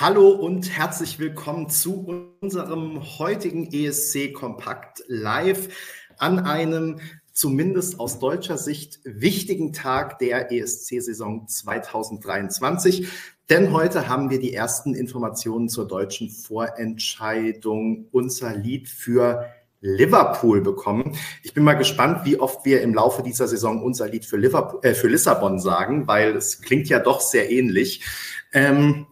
Hallo und herzlich willkommen zu unserem heutigen ESC Kompakt Live an einem zumindest aus deutscher Sicht wichtigen Tag der ESC-Saison 2023. Denn heute haben wir die ersten Informationen zur deutschen Vorentscheidung unser Lied für Liverpool bekommen. Ich bin mal gespannt, wie oft wir im Laufe dieser Saison unser Lied für, Liverpool, äh, für Lissabon sagen, weil es klingt ja doch sehr ähnlich. Ähm,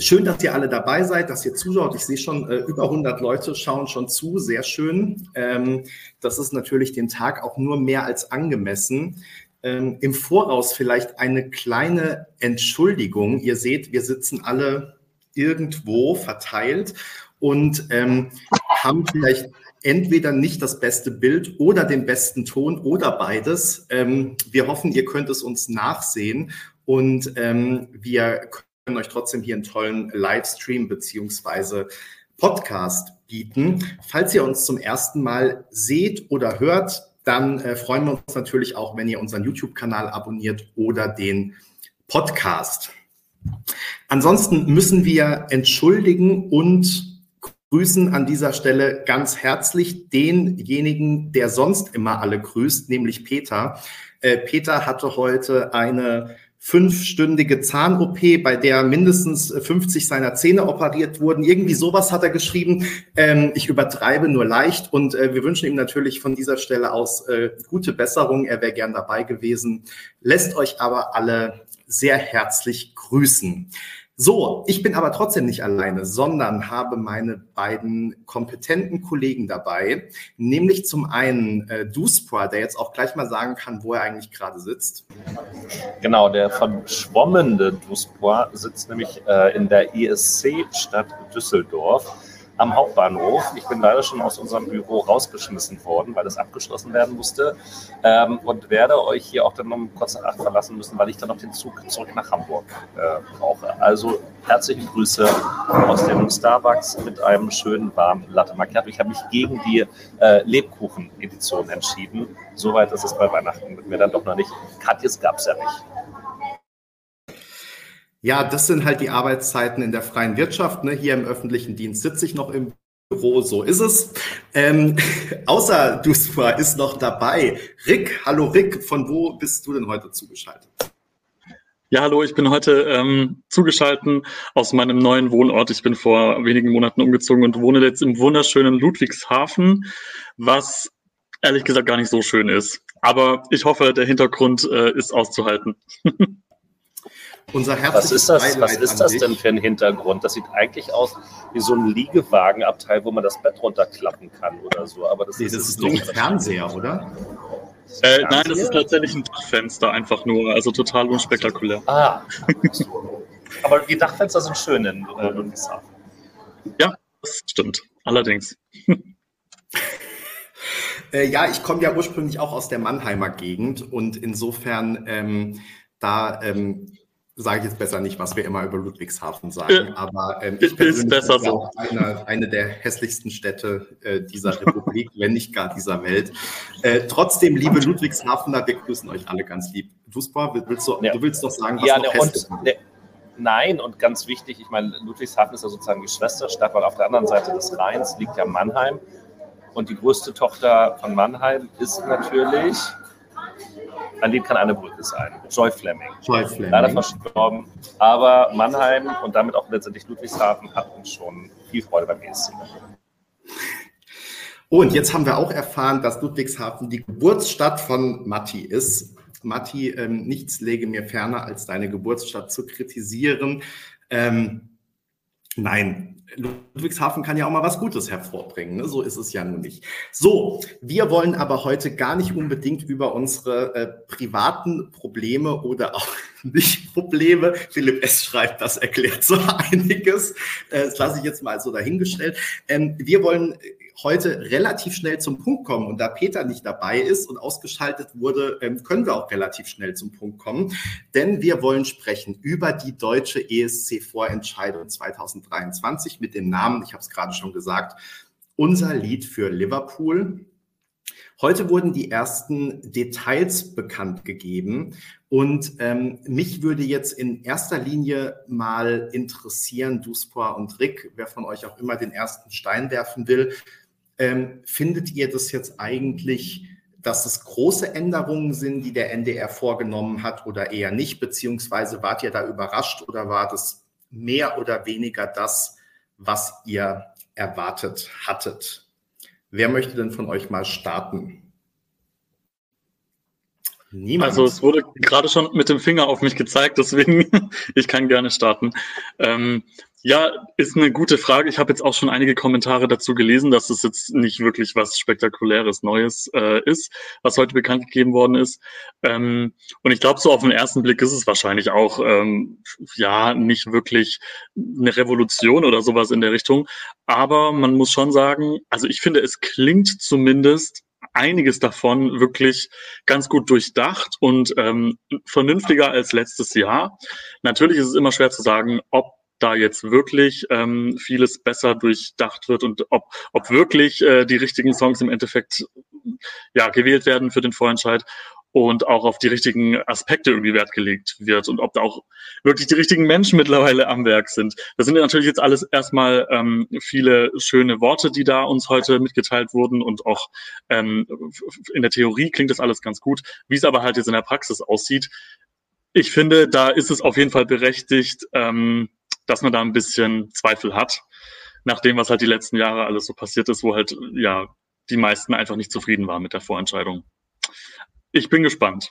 Schön, dass ihr alle dabei seid, dass ihr zuschaut. Ich sehe schon, äh, über 100 Leute schauen schon zu. Sehr schön. Ähm, das ist natürlich dem Tag auch nur mehr als angemessen. Ähm, Im Voraus vielleicht eine kleine Entschuldigung. Ihr seht, wir sitzen alle irgendwo verteilt und ähm, haben vielleicht entweder nicht das beste Bild oder den besten Ton oder beides. Ähm, wir hoffen, ihr könnt es uns nachsehen und ähm, wir können euch trotzdem hier einen tollen Livestream beziehungsweise Podcast bieten. Falls ihr uns zum ersten Mal seht oder hört, dann äh, freuen wir uns natürlich auch, wenn ihr unseren YouTube-Kanal abonniert oder den Podcast. Ansonsten müssen wir entschuldigen und grüßen an dieser Stelle ganz herzlich denjenigen, der sonst immer alle grüßt, nämlich Peter. Äh, Peter hatte heute eine fünfstündige Zahn-OP, bei der mindestens 50 seiner Zähne operiert wurden. Irgendwie sowas hat er geschrieben. Ähm, ich übertreibe nur leicht und äh, wir wünschen ihm natürlich von dieser Stelle aus äh, gute Besserung. Er wäre gern dabei gewesen, lässt euch aber alle sehr herzlich grüßen. So, ich bin aber trotzdem nicht alleine, sondern habe meine beiden kompetenten Kollegen dabei, nämlich zum einen äh, Duspra, der jetzt auch gleich mal sagen kann, wo er eigentlich gerade sitzt. Genau, der verschwommene Duspra sitzt nämlich äh, in der ESC-Stadt Düsseldorf am Hauptbahnhof. Ich bin leider schon aus unserem Büro rausgeschmissen worden, weil es abgeschlossen werden musste ähm, und werde euch hier auch dann um kurz nach acht verlassen müssen, weil ich dann noch den Zug zurück nach Hamburg äh, brauche. Also herzliche Grüße aus dem Starbucks mit einem schönen warmen Latte Macchiato. Ich habe mich gegen die äh, Lebkuchen-Edition entschieden. Soweit ist es bei Weihnachten mit mir dann doch noch nicht. Katjes gab es ja nicht. Ja, das sind halt die Arbeitszeiten in der freien Wirtschaft. Ne? Hier im öffentlichen Dienst sitze ich noch im Büro, so ist es. Ähm, außer Duspa ist noch dabei. Rick, hallo Rick, von wo bist du denn heute zugeschaltet? Ja, hallo, ich bin heute ähm, zugeschaltet aus meinem neuen Wohnort. Ich bin vor wenigen Monaten umgezogen und wohne jetzt im wunderschönen Ludwigshafen, was ehrlich gesagt gar nicht so schön ist. Aber ich hoffe, der Hintergrund äh, ist auszuhalten. Unser was ist das, was ist das denn für ein Hintergrund? Das sieht eigentlich aus wie so ein Liegewagenabteil, wo man das Bett runterklappen kann oder so. Aber das, nee, ist, das ist doch ein Fernseher, oder? Äh, nein, das ist tatsächlich ein Dachfenster, einfach nur, also total unspektakulär. Ah. Aber die Dachfenster sind schön in äh, Ludwigshafen. Ja, das stimmt. Allerdings. äh, ja, ich komme ja ursprünglich auch aus der Mannheimer Gegend und insofern ähm, da ähm, sage ich jetzt besser nicht, was wir immer über Ludwigshafen sagen, aber ähm, ich ist besser so. auch eine, eine der hässlichsten Städte äh, dieser Republik, wenn nicht gar dieser Welt. Äh, trotzdem, liebe Ludwigshafener, wir grüßen euch alle ganz lieb. Fußball, willst du, ja. du willst doch sagen, was ja, noch ne, und, ne, Nein, und ganz wichtig, ich meine, Ludwigshafen ist ja sozusagen die Schwesterstadt, weil auf der anderen Seite des Rheins liegt ja Mannheim. Und die größte Tochter von Mannheim ist natürlich an dem kann eine Brücke sein. Joy Fleming. Joy Fleming. Leider verstorben. Aber Mannheim und damit auch letztendlich Ludwigshafen hatten schon viel Freude beim ESC. Und jetzt haben wir auch erfahren, dass Ludwigshafen die Geburtsstadt von Matti ist. Matti, ähm, nichts lege mir ferner, als deine Geburtsstadt zu kritisieren. Ähm, nein, Ludwigshafen kann ja auch mal was Gutes hervorbringen. Ne? So ist es ja nun nicht. So, wir wollen aber heute gar nicht unbedingt über unsere äh, privaten Probleme oder auch nicht Probleme. Philipp S. schreibt, das erklärt so einiges. Äh, das lasse ich jetzt mal so dahingestellt. Ähm, wir wollen heute relativ schnell zum Punkt kommen. Und da Peter nicht dabei ist und ausgeschaltet wurde, ähm, können wir auch relativ schnell zum Punkt kommen. Denn wir wollen sprechen über die deutsche ESC-Vorentscheidung 2023 mit dem Namen, ich habe es gerade schon gesagt, unser Lied für Liverpool. Heute wurden die ersten Details bekannt gegeben und ähm, mich würde jetzt in erster Linie mal interessieren, Duspor und Rick, wer von euch auch immer den ersten Stein werfen will, ähm, findet ihr das jetzt eigentlich, dass es große Änderungen sind, die der NDR vorgenommen hat oder eher nicht, beziehungsweise wart ihr da überrascht oder war das mehr oder weniger das, was ihr erwartet hattet? Wer möchte denn von euch mal starten? Niemand. Also es wurde gerade schon mit dem Finger auf mich gezeigt, deswegen ich kann gerne starten. Ähm, ja, ist eine gute Frage. Ich habe jetzt auch schon einige Kommentare dazu gelesen, dass es jetzt nicht wirklich was Spektakuläres Neues äh, ist, was heute bekannt gegeben worden ist. Ähm, und ich glaube, so auf den ersten Blick ist es wahrscheinlich auch ähm, ja nicht wirklich eine Revolution oder sowas in der Richtung. Aber man muss schon sagen, also ich finde, es klingt zumindest einiges davon wirklich ganz gut durchdacht und ähm, vernünftiger als letztes Jahr. Natürlich ist es immer schwer zu sagen, ob da jetzt wirklich ähm, vieles besser durchdacht wird und ob, ob wirklich äh, die richtigen Songs im Endeffekt ja gewählt werden für den Vorentscheid und auch auf die richtigen Aspekte irgendwie Wert gelegt wird und ob da auch wirklich die richtigen Menschen mittlerweile am Werk sind. Das sind natürlich jetzt alles erstmal ähm, viele schöne Worte, die da uns heute mitgeteilt wurden und auch ähm, in der Theorie klingt das alles ganz gut. Wie es aber halt jetzt in der Praxis aussieht, ich finde, da ist es auf jeden Fall berechtigt, ähm, dass man da ein bisschen Zweifel hat, nach dem, was halt die letzten Jahre alles so passiert ist, wo halt ja die meisten einfach nicht zufrieden waren mit der Vorentscheidung. Ich bin gespannt.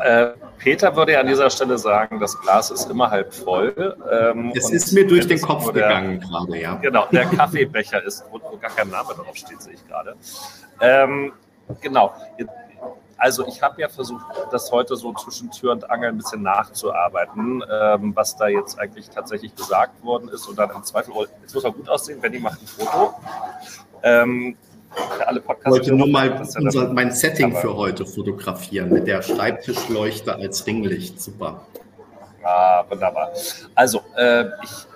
Äh, Peter würde ja an dieser Stelle sagen, das Glas ist immer halb voll. Ähm, es ist mir durch den Kopf der, gegangen gerade, ja. Genau, der Kaffeebecher ist, wo, wo, gar kein Name drauf steht, sehe ich gerade. Ähm, genau. Also ich habe ja versucht, das heute so zwischen Tür und Angel ein bisschen nachzuarbeiten, ähm, was da jetzt eigentlich tatsächlich gesagt worden ist. Und dann im Zweifel, oh, jetzt muss er gut aussehen, Benny macht ein Foto. Ähm, alle Podcasts. Ich wollte nur mal unser, mein Setting für heute fotografieren mit der Schreibtischleuchte als Ringlicht. Super. Ah, wunderbar. Also, äh, ich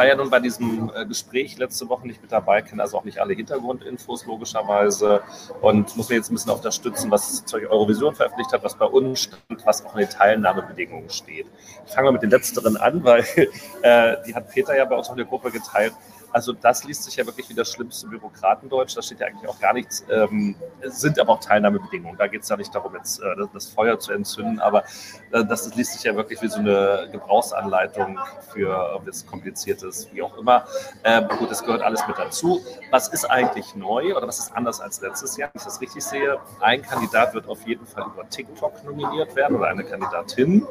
war ja nun bei diesem äh, Gespräch letzte Woche nicht mit dabei, kenne also auch nicht alle Hintergrundinfos logischerweise und muss mir jetzt ein bisschen unterstützen, was Zeug Eurovision veröffentlicht hat, was bei uns stand, was auch in den Teilnahmebedingungen steht. Ich fange mal mit den letzteren an, weil äh, die hat Peter ja bei uns in der Gruppe geteilt. Also das liest sich ja wirklich wie das schlimmste Bürokratendeutsch. Da steht ja eigentlich auch gar nichts. Ähm, es sind aber auch Teilnahmebedingungen. Da geht es ja nicht darum, jetzt äh, das Feuer zu entzünden, aber äh, das, liest sich ja wirklich wie so eine Gebrauchsanleitung für etwas Kompliziertes, wie auch immer. Ähm, gut, das gehört alles mit dazu. Was ist eigentlich neu oder was ist anders als letztes Jahr? Wenn ich das richtig sehe, ein Kandidat wird auf jeden Fall über TikTok nominiert werden oder eine Kandidatin.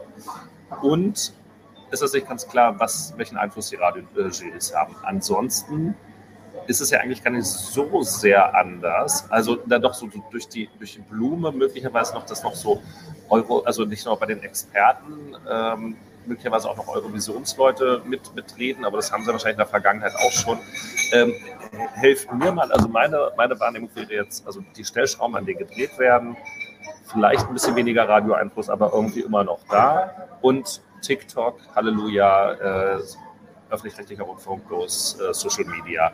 Und ist das nicht ganz klar, was, welchen Einfluss die Radiojuries haben. Ansonsten ist es ja eigentlich gar nicht so sehr anders. Also da doch so durch die, durch die Blume möglicherweise noch das noch so Euro, also nicht nur bei den Experten, ähm, möglicherweise auch noch Eurovisionsleute mit, mitreden, aber das haben sie wahrscheinlich in der Vergangenheit auch schon. Ähm, helft mir mal, also meine, meine Wahrnehmung wäre jetzt, also die Stellschrauben, an denen gedreht werden, vielleicht ein bisschen weniger Radioeinfluss, aber irgendwie immer noch da und TikTok, Halleluja, äh, öffentlich-rechtlicher Rundfunk bloß äh, Social Media.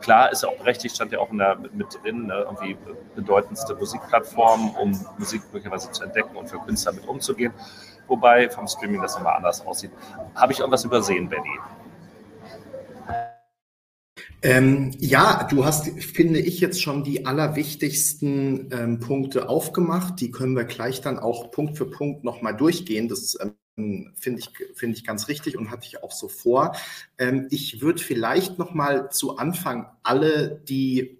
Klar ist ja auch berechtigt, stand ja auch der, mit, mit, drin, ne, irgendwie bedeutendste Musikplattform, um Musik möglicherweise zu entdecken und für Künstler mit umzugehen. Wobei vom Streaming das nochmal anders aussieht. Habe ich irgendwas übersehen, Benny? Ähm, ja, du hast, finde ich, jetzt schon die allerwichtigsten ähm, Punkte aufgemacht. Die können wir gleich dann auch Punkt für Punkt nochmal durchgehen. Das ähm, finde ich, finde ich ganz richtig und hatte ich auch so vor. Ähm, ich würde vielleicht noch mal zu Anfang alle, die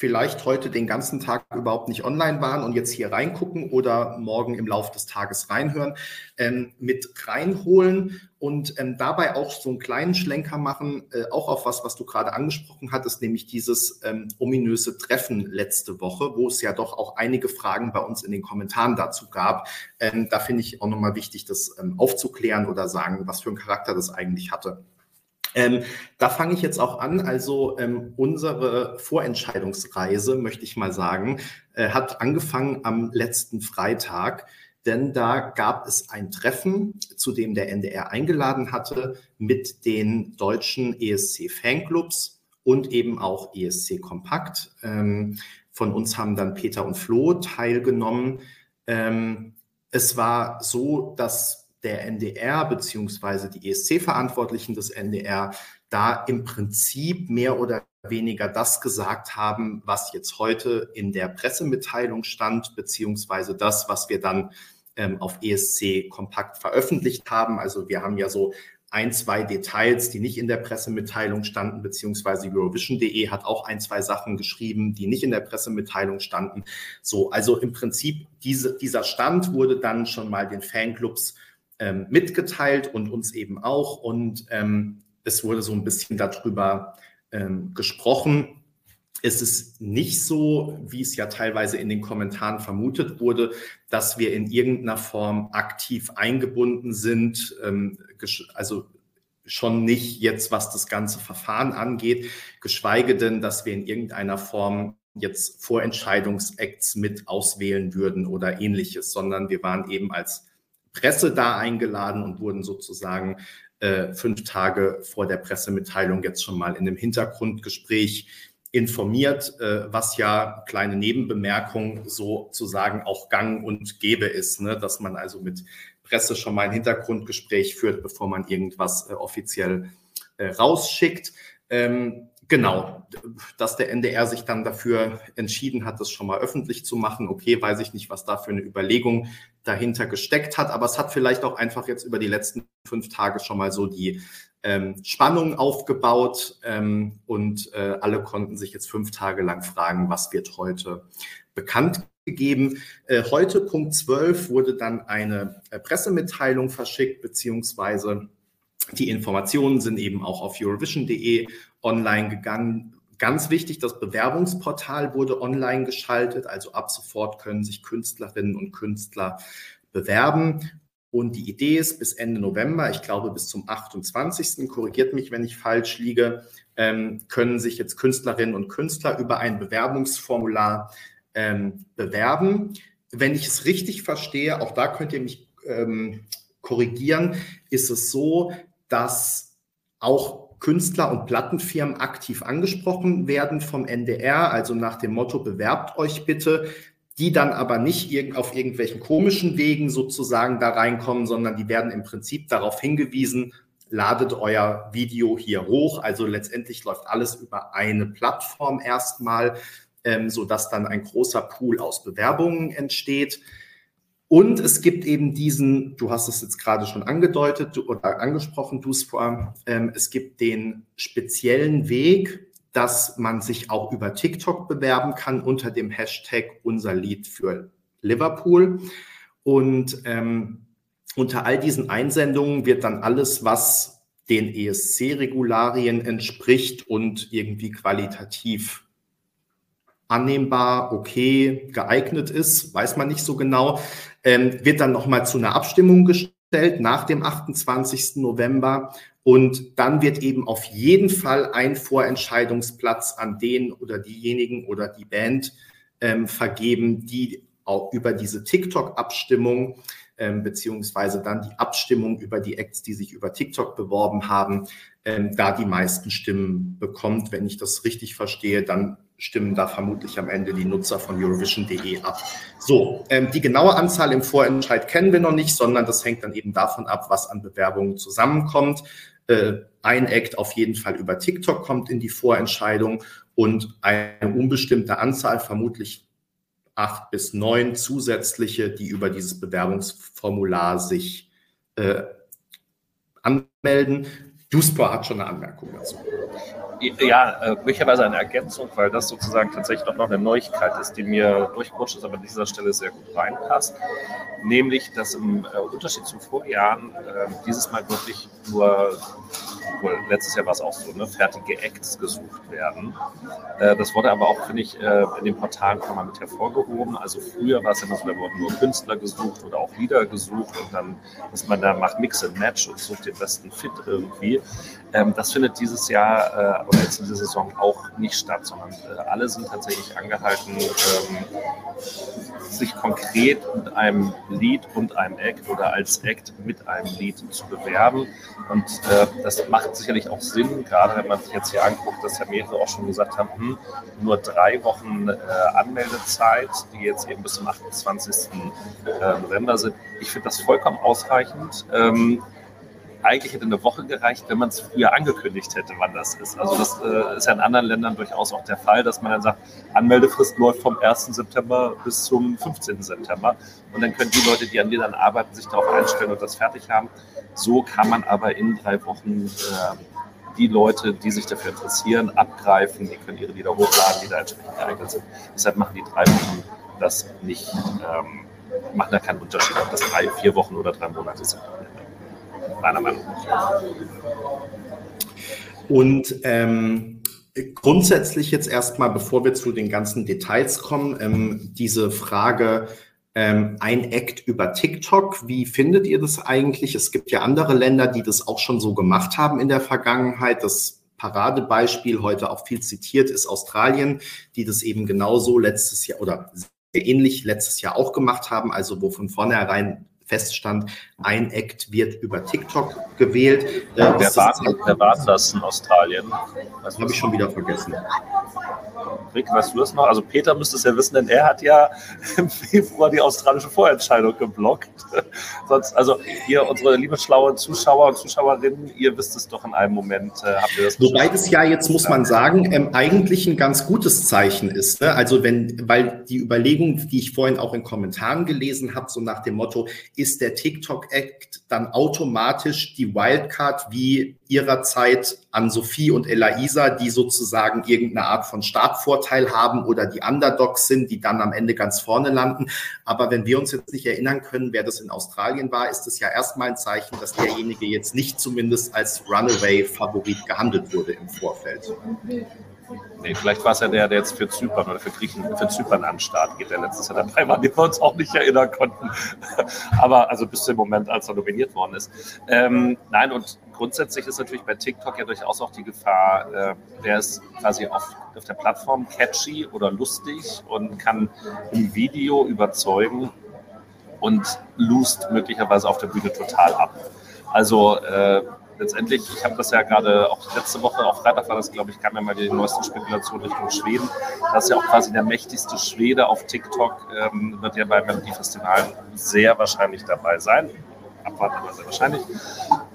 vielleicht heute den ganzen Tag überhaupt nicht online waren und jetzt hier reingucken oder morgen im Laufe des Tages reinhören, ähm, mit reinholen und ähm, dabei auch so einen kleinen Schlenker machen, äh, auch auf was, was du gerade angesprochen hattest, nämlich dieses ähm, ominöse Treffen letzte Woche, wo es ja doch auch einige Fragen bei uns in den Kommentaren dazu gab. Ähm, da finde ich auch nochmal wichtig, das ähm, aufzuklären oder sagen, was für einen Charakter das eigentlich hatte. Ähm, da fange ich jetzt auch an. Also ähm, unsere Vorentscheidungsreise, möchte ich mal sagen, äh, hat angefangen am letzten Freitag, denn da gab es ein Treffen, zu dem der NDR eingeladen hatte mit den deutschen ESC-Fanclubs und eben auch ESC Kompakt. Ähm, von uns haben dann Peter und Flo teilgenommen. Ähm, es war so, dass der NDR beziehungsweise die ESC-Verantwortlichen des NDR da im Prinzip mehr oder weniger das gesagt haben, was jetzt heute in der Pressemitteilung stand, beziehungsweise das, was wir dann ähm, auf ESC kompakt veröffentlicht haben. Also wir haben ja so ein, zwei Details, die nicht in der Pressemitteilung standen, beziehungsweise Eurovision.de hat auch ein, zwei Sachen geschrieben, die nicht in der Pressemitteilung standen. So, also im Prinzip diese, dieser Stand wurde dann schon mal den Fanclubs ähm, mitgeteilt und uns eben auch. Und ähm, es wurde so ein bisschen darüber ähm, gesprochen. Es ist nicht so, wie es ja teilweise in den Kommentaren vermutet wurde, dass wir in irgendeiner Form aktiv eingebunden sind, ähm, also schon nicht jetzt, was das ganze Verfahren angeht, geschweige denn, dass wir in irgendeiner Form jetzt Vorentscheidungsacts mit auswählen würden oder ähnliches, sondern wir waren eben als Presse da eingeladen und wurden sozusagen äh, fünf Tage vor der Pressemitteilung jetzt schon mal in einem Hintergrundgespräch informiert, äh, was ja kleine Nebenbemerkung sozusagen auch gang und gäbe ist, ne? dass man also mit Presse schon mal ein Hintergrundgespräch führt, bevor man irgendwas äh, offiziell äh, rausschickt. Ähm, genau, dass der NDR sich dann dafür entschieden hat, das schon mal öffentlich zu machen. Okay, weiß ich nicht, was da für eine Überlegung dahinter gesteckt hat, aber es hat vielleicht auch einfach jetzt über die letzten fünf Tage schon mal so die ähm, Spannung aufgebaut ähm, und äh, alle konnten sich jetzt fünf Tage lang fragen, was wird heute bekannt gegeben. Äh, heute, Punkt 12, wurde dann eine äh, Pressemitteilung verschickt, beziehungsweise die Informationen sind eben auch auf Eurovision.de online gegangen. Ganz wichtig, das Bewerbungsportal wurde online geschaltet, also ab sofort können sich Künstlerinnen und Künstler bewerben. Und die Idee ist, bis Ende November, ich glaube bis zum 28., korrigiert mich, wenn ich falsch liege, ähm, können sich jetzt Künstlerinnen und Künstler über ein Bewerbungsformular ähm, bewerben. Wenn ich es richtig verstehe, auch da könnt ihr mich ähm, korrigieren, ist es so, dass auch Künstler und Plattenfirmen aktiv angesprochen werden vom NDR, also nach dem Motto, bewerbt euch bitte die dann aber nicht auf irgendwelchen komischen Wegen sozusagen da reinkommen, sondern die werden im Prinzip darauf hingewiesen, ladet euer Video hier hoch. Also letztendlich läuft alles über eine Plattform erstmal, ähm, sodass dann ein großer Pool aus Bewerbungen entsteht. Und es gibt eben diesen, du hast es jetzt gerade schon angedeutet oder angesprochen, du ähm, es gibt den speziellen Weg, dass man sich auch über TikTok bewerben kann unter dem Hashtag unser Lied für Liverpool. Und ähm, unter all diesen Einsendungen wird dann alles, was den ESC-Regularien entspricht und irgendwie qualitativ annehmbar, okay, geeignet ist, weiß man nicht so genau, ähm, wird dann nochmal zu einer Abstimmung gestellt nach dem 28. November. Und dann wird eben auf jeden Fall ein Vorentscheidungsplatz an den oder diejenigen oder die Band ähm, vergeben, die auch über diese TikTok-Abstimmung ähm, beziehungsweise dann die Abstimmung über die Acts, die sich über TikTok beworben haben, ähm, da die meisten Stimmen bekommt. Wenn ich das richtig verstehe, dann stimmen da vermutlich am Ende die Nutzer von Eurovision.de ab. So, ähm, die genaue Anzahl im Vorentscheid kennen wir noch nicht, sondern das hängt dann eben davon ab, was an Bewerbungen zusammenkommt. Äh, ein Act auf jeden Fall über TikTok kommt in die Vorentscheidung und eine unbestimmte Anzahl, vermutlich acht bis neun zusätzliche, die über dieses Bewerbungsformular sich äh, anmelden. Duspa hat schon eine Anmerkung dazu. Ja, äh, möglicherweise eine Ergänzung, weil das sozusagen tatsächlich auch noch eine Neuigkeit ist, die mir durchgerutscht ist, aber an dieser Stelle sehr gut reinpasst. Nämlich, dass im äh, Unterschied zu Vorjahren äh, dieses Mal wirklich nur, wohl letztes Jahr war es auch so, ne, fertige Acts gesucht werden. Das wurde aber auch, finde ich, in den Portalen nochmal mit hervorgehoben. Also früher war es immer so, da wurden nur Künstler gesucht oder auch Lieder gesucht und dann, dass man da macht Mix and Match und sucht den besten Fit irgendwie. Ähm, das findet dieses Jahr äh, oder jetzt in dieser Saison auch nicht statt, sondern äh, alle sind tatsächlich angehalten, ähm, sich konkret mit einem Lied und einem Act oder als Act mit einem Lied zu bewerben. Und äh, das macht sicherlich auch Sinn, gerade wenn man sich jetzt hier anguckt, dass ja mehrere auch schon gesagt haben, hm, nur drei Wochen äh, Anmeldezeit, die jetzt eben bis zum 28. Äh, November sind. Ich finde das vollkommen ausreichend. Ähm, eigentlich hätte eine Woche gereicht, wenn man es früher angekündigt hätte, wann das ist. Also das äh, ist ja in anderen Ländern durchaus auch der Fall, dass man dann sagt, Anmeldefrist läuft vom 1. September bis zum 15. September. Und dann können die Leute, die an Liedern arbeiten, sich darauf einstellen und das fertig haben. So kann man aber in drei Wochen äh, die Leute, die sich dafür interessieren, abgreifen. Die können ihre Lieder hochladen, die da entsprechend geeignet sind. Deshalb machen die drei Wochen das nicht, ähm, machen da keinen Unterschied, ob das drei, vier Wochen oder drei Monate sind meiner Meinung nach. Und ähm, grundsätzlich jetzt erstmal, bevor wir zu den ganzen Details kommen, ähm, diese Frage, ähm, ein Act über TikTok. Wie findet ihr das eigentlich? Es gibt ja andere Länder, die das auch schon so gemacht haben in der Vergangenheit. Das Paradebeispiel heute auch viel zitiert ist Australien, die das eben genauso letztes Jahr oder sehr ähnlich letztes Jahr auch gemacht haben, also wo von vornherein feststand, ein Act wird über TikTok gewählt. Äh, wer, war, wer war das in Australien? Das habe ich schon wieder vergessen. Rick, weißt du das noch? Also Peter müsste es ja wissen, denn er hat ja im Februar die australische Vorentscheidung geblockt. Sonst, also ihr, unsere liebe schlaue Zuschauer und Zuschauerinnen, ihr wisst es doch in einem Moment, äh, habt ihr das Wobei das ja jetzt, muss man sagen, ähm, eigentlich ein ganz gutes Zeichen ist. Ne? Also wenn, weil die Überlegung, die ich vorhin auch in Kommentaren gelesen habe, so nach dem Motto, ist der TikTok-Act dann automatisch die Wildcard wie ihrerzeit an Sophie und Elaisa, die sozusagen irgendeine Art von Startvorteil haben oder die Underdogs sind, die dann am Ende ganz vorne landen. Aber wenn wir uns jetzt nicht erinnern können, wer das in Australien war, ist es ja erstmal ein Zeichen, dass derjenige jetzt nicht zumindest als Runaway-Favorit gehandelt wurde im Vorfeld. Nee, vielleicht war es ja der, der jetzt für Zypern oder für Griechen, für Zypern an den Start geht, der letztes Jahr dabei war, den wir uns auch nicht erinnern konnten. Aber also bis zum Moment, als er nominiert worden ist. Ähm, nein, und grundsätzlich ist natürlich bei TikTok ja durchaus auch die Gefahr, äh, wer ist quasi auf, auf der Plattform catchy oder lustig und kann im Video überzeugen und lust möglicherweise auf der Bühne total ab. Also äh, letztendlich, ich habe das ja gerade auch letzte Woche, auch Freitag war das, glaube ich, kam ja mal die neuesten Spekulationen Richtung Schweden. Das ist ja auch quasi der mächtigste Schwede auf TikTok, ähm, wird ja beim Melodie Festival sehr wahrscheinlich dabei sein. Abwarten, aber sehr wahrscheinlich.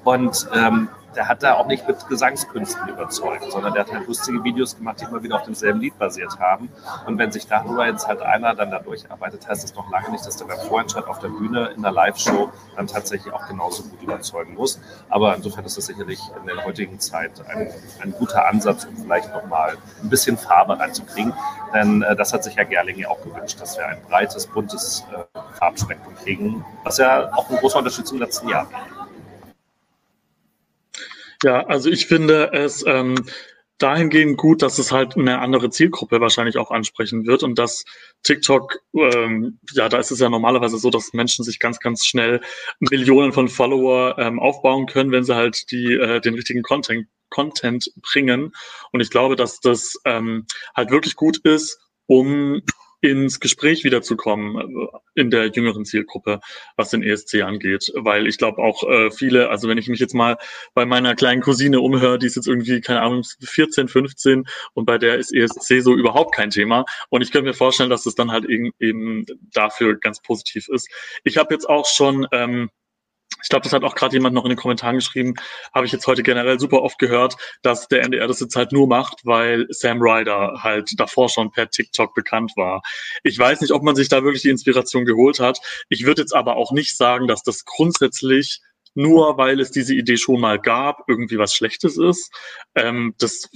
Und ähm, der hat da auch nicht mit Gesangskünsten überzeugt, sondern der hat halt lustige Videos gemacht, die immer wieder auf demselben Lied basiert haben. Und wenn sich darüber jetzt halt einer dann da durcharbeitet, heißt das noch lange nicht, dass der beim Vorentscheid auf der Bühne in der Live-Show dann tatsächlich auch genauso gut überzeugen muss. Aber insofern ist das sicherlich in der heutigen Zeit ein, ein guter Ansatz, um vielleicht nochmal ein bisschen Farbe reinzukriegen. Denn äh, das hat sich ja Gerling ja auch gewünscht, dass wir ein breites, buntes äh, Farbspektrum kriegen, was ja auch ein großer Unterschied zum letzten Jahr war. Ja, also ich finde es ähm, dahingehend gut, dass es halt eine andere Zielgruppe wahrscheinlich auch ansprechen wird und dass TikTok, ähm, ja, da ist es ja normalerweise so, dass Menschen sich ganz, ganz schnell Millionen von Follower ähm, aufbauen können, wenn sie halt die äh, den richtigen Content Content bringen. Und ich glaube, dass das ähm, halt wirklich gut ist, um ins Gespräch wiederzukommen äh, in der jüngeren Zielgruppe, was den ESC angeht. Weil ich glaube auch äh, viele, also wenn ich mich jetzt mal bei meiner kleinen Cousine umhöre, die ist jetzt irgendwie, keine Ahnung, 14, 15 und bei der ist ESC so überhaupt kein Thema. Und ich könnte mir vorstellen, dass es dann halt eben, eben dafür ganz positiv ist. Ich habe jetzt auch schon ähm, ich glaube, das hat auch gerade jemand noch in den Kommentaren geschrieben, habe ich jetzt heute generell super oft gehört, dass der NDR das jetzt halt nur macht, weil Sam Ryder halt davor schon per TikTok bekannt war. Ich weiß nicht, ob man sich da wirklich die Inspiration geholt hat. Ich würde jetzt aber auch nicht sagen, dass das grundsätzlich nur weil es diese Idee schon mal gab, irgendwie was Schlechtes ist. Ähm, das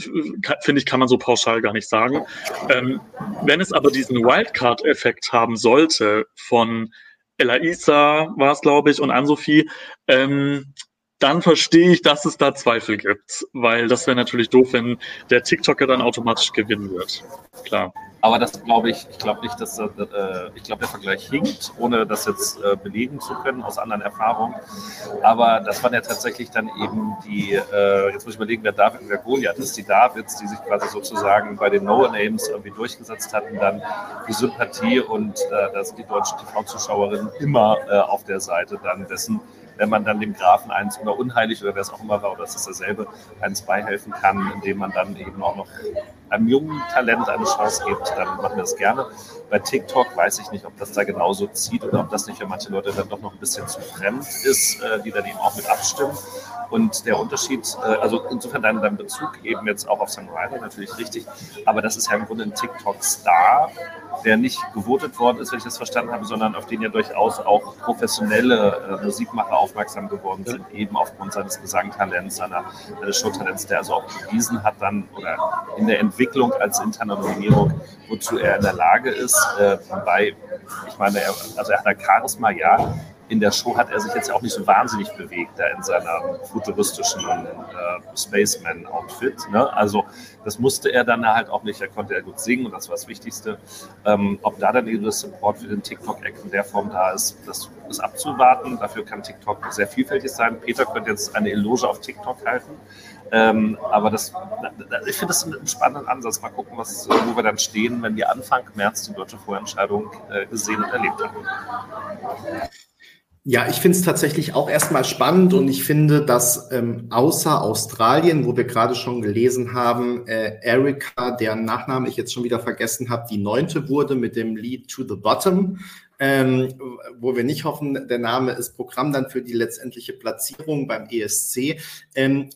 finde ich, kann man so pauschal gar nicht sagen. Ähm, wenn es aber diesen Wildcard-Effekt haben sollte von Ella Isa war es, glaube ich, und Ann-Sophie, ähm, dann verstehe ich, dass es da Zweifel gibt, weil das wäre natürlich doof, wenn der TikToker dann automatisch gewinnen wird. Klar. Aber das glaube ich, ich glaube nicht, dass äh, ich glaube, der Vergleich hinkt, ohne das jetzt äh, belegen zu können aus anderen Erfahrungen. Aber das waren ja tatsächlich dann eben die, äh, jetzt muss ich überlegen, wer David und wer Goliath ist, die Davids, die sich quasi sozusagen bei den No-Names irgendwie durchgesetzt hatten, dann die Sympathie und äh, da sind die deutschen TV-Zuschauerinnen immer äh, auf der Seite dann dessen, wenn man dann dem Grafen eins oder unheilig oder wer es auch immer war, oder es ist dasselbe, eins beihelfen kann, indem man dann eben auch noch einem jungen Talent eine Chance gibt, dann machen wir das gerne. Bei TikTok weiß ich nicht, ob das da genauso zieht oder ob das nicht für manche Leute dann doch noch ein bisschen zu fremd ist, äh, die dann eben auch mit abstimmen. Und der Unterschied, äh, also insofern dein, dein Bezug eben jetzt auch auf Sam Ryder natürlich richtig, aber das ist ja im Grunde ein TikTok-Star, der nicht gewotet worden ist, wenn ich das verstanden habe, sondern auf den ja durchaus auch professionelle äh, Musikmacher aufmerksam geworden sind, eben aufgrund seines Gesangtalents, seiner, seines Showtalents, der also auch bewiesen hat dann oder in der Entwicklung als interne Nominierung, wozu er in der Lage ist. Äh, wobei, ich meine, er, also er hat ein Charisma, ja, in der Show hat er sich jetzt auch nicht so wahnsinnig bewegt, da in seiner futuristischen äh, Spaceman-Outfit. Ne? Also das musste er dann halt auch nicht. Er konnte ja gut singen und das war das Wichtigste. Ähm, ob da dann eben das Support für den TikTok-Act in der Form da ist, das ist abzuwarten. Dafür kann TikTok sehr vielfältig sein. Peter könnte jetzt eine Eloge auf TikTok halten. Ähm, aber das, ich finde das einen spannenden Ansatz. Mal gucken, was, wo wir dann stehen, wenn wir Anfang März die deutsche Vorentscheidung äh, gesehen und erlebt haben. Ja, ich finde es tatsächlich auch erstmal spannend und ich finde, dass ähm, außer Australien, wo wir gerade schon gelesen haben, äh, Erika, deren Nachname ich jetzt schon wieder vergessen habe, die neunte wurde mit dem Lead to the Bottom, ähm, wo wir nicht hoffen, der Name ist Programm dann für die letztendliche Platzierung beim ESC. Ähm,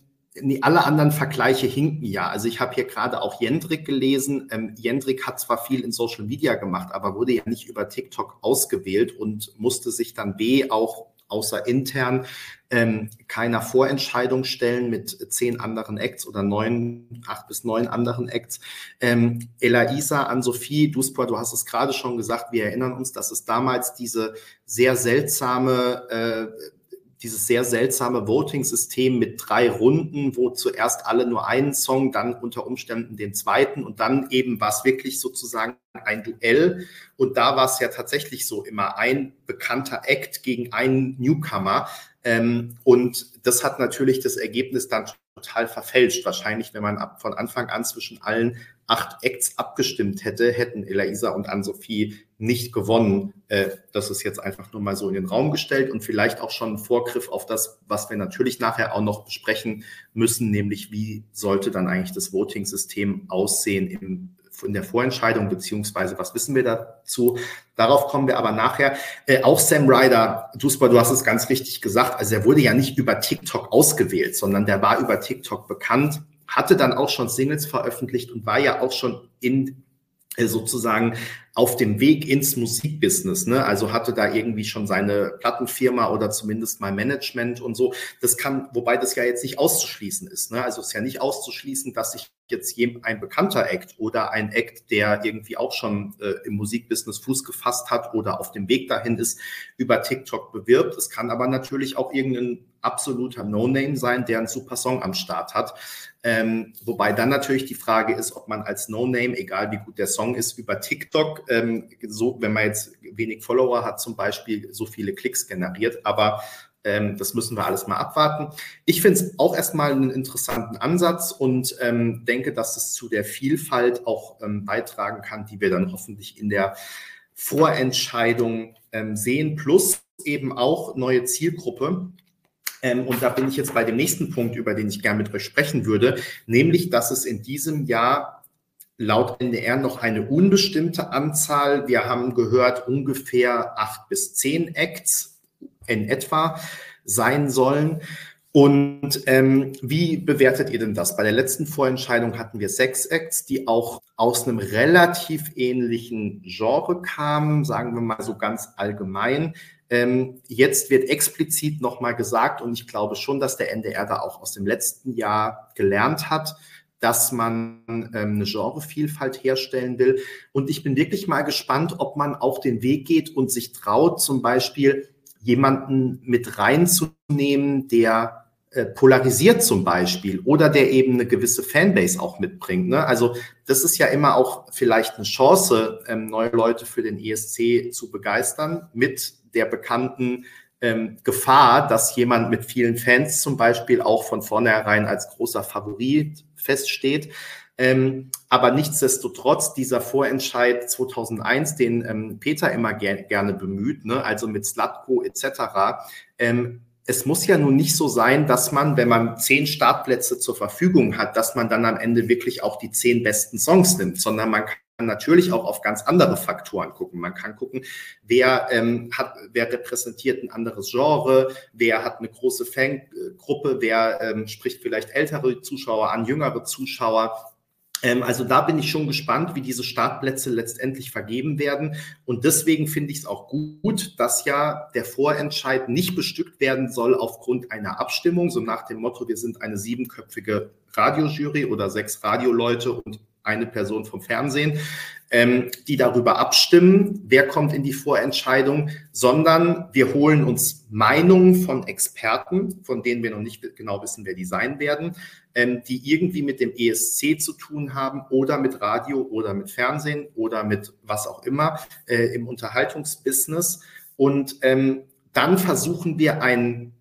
alle anderen Vergleiche hinken ja. Also ich habe hier gerade auch Jendrik gelesen. Ähm, Jendrik hat zwar viel in Social Media gemacht, aber wurde ja nicht über TikTok ausgewählt und musste sich dann B auch außer intern ähm, keiner Vorentscheidung stellen mit zehn anderen Acts oder neun, acht bis neun anderen Acts. Ähm, Elaisa, an Sophie, Duspor, du hast es gerade schon gesagt, wir erinnern uns, dass es damals diese sehr seltsame äh, dieses sehr seltsame Voting-System mit drei Runden, wo zuerst alle nur einen Song, dann unter Umständen den zweiten und dann eben war es wirklich sozusagen ein Duell. Und da war es ja tatsächlich so immer ein bekannter Act gegen einen Newcomer. Ähm, und das hat natürlich das Ergebnis dann total verfälscht. Wahrscheinlich, wenn man ab, von Anfang an zwischen allen acht Acts abgestimmt hätte, hätten Elisa und Ann-Sophie nicht gewonnen. Äh, das ist jetzt einfach nur mal so in den Raum gestellt und vielleicht auch schon ein Vorgriff auf das, was wir natürlich nachher auch noch besprechen müssen, nämlich wie sollte dann eigentlich das Voting-System aussehen im, in der Vorentscheidung, beziehungsweise was wissen wir dazu? Darauf kommen wir aber nachher. Äh, auch Sam Ryder, du hast es ganz richtig gesagt, also er wurde ja nicht über TikTok ausgewählt, sondern der war über TikTok bekannt hatte dann auch schon Singles veröffentlicht und war ja auch schon in äh, sozusagen auf dem Weg ins Musikbusiness, ne? Also hatte da irgendwie schon seine Plattenfirma oder zumindest mal Management und so. Das kann, wobei das ja jetzt nicht auszuschließen ist, ne? Also es ist ja nicht auszuschließen, dass sich jetzt ein bekannter Act oder ein Act, der irgendwie auch schon äh, im Musikbusiness Fuß gefasst hat oder auf dem Weg dahin ist, über TikTok bewirbt. Es kann aber natürlich auch irgendein absoluter No-Name sein, der einen super Song am Start hat. Ähm, wobei dann natürlich die Frage ist, ob man als No-Name, egal wie gut der Song ist, über TikTok, ähm, so, wenn man jetzt wenig Follower hat, zum Beispiel so viele Klicks generiert. Aber ähm, das müssen wir alles mal abwarten. Ich finde es auch erstmal einen interessanten Ansatz und ähm, denke, dass es zu der Vielfalt auch ähm, beitragen kann, die wir dann hoffentlich in der Vorentscheidung ähm, sehen. Plus eben auch neue Zielgruppe. Ähm, und da bin ich jetzt bei dem nächsten Punkt, über den ich gerne mit euch sprechen würde, nämlich, dass es in diesem Jahr laut NDR noch eine unbestimmte Anzahl, wir haben gehört, ungefähr acht bis zehn Acts in etwa sein sollen. Und ähm, wie bewertet ihr denn das? Bei der letzten Vorentscheidung hatten wir sechs Acts, die auch aus einem relativ ähnlichen Genre kamen, sagen wir mal so ganz allgemein. Ähm, jetzt wird explizit nochmal gesagt, und ich glaube schon, dass der NDR da auch aus dem letzten Jahr gelernt hat, dass man ähm, eine Genrevielfalt herstellen will. Und ich bin wirklich mal gespannt, ob man auch den Weg geht und sich traut, zum Beispiel jemanden mit reinzunehmen, der äh, polarisiert zum Beispiel oder der eben eine gewisse Fanbase auch mitbringt. Ne? Also das ist ja immer auch vielleicht eine Chance, ähm, neue Leute für den ESC zu begeistern mit der bekannten ähm, Gefahr, dass jemand mit vielen Fans zum Beispiel auch von vornherein als großer Favorit feststeht. Ähm, aber nichtsdestotrotz, dieser Vorentscheid 2001, den ähm, Peter immer ger gerne bemüht, ne, also mit Slatko etc., ähm, es muss ja nun nicht so sein, dass man, wenn man zehn Startplätze zur Verfügung hat, dass man dann am Ende wirklich auch die zehn besten Songs nimmt, sondern man kann natürlich auch auf ganz andere Faktoren gucken. Man kann gucken, wer ähm, hat, wer repräsentiert ein anderes Genre, wer hat eine große Fangruppe, wer ähm, spricht vielleicht ältere Zuschauer an, jüngere Zuschauer. Ähm, also da bin ich schon gespannt, wie diese Startplätze letztendlich vergeben werden. Und deswegen finde ich es auch gut, dass ja der Vorentscheid nicht bestückt werden soll aufgrund einer Abstimmung, so nach dem Motto, wir sind eine siebenköpfige Radiojury oder sechs Radioleute und eine Person vom Fernsehen, ähm, die darüber abstimmen, wer kommt in die Vorentscheidung, sondern wir holen uns Meinungen von Experten, von denen wir noch nicht genau wissen, wer die sein werden, ähm, die irgendwie mit dem ESC zu tun haben oder mit Radio oder mit Fernsehen oder mit was auch immer äh, im Unterhaltungsbusiness. Und ähm, dann versuchen wir ein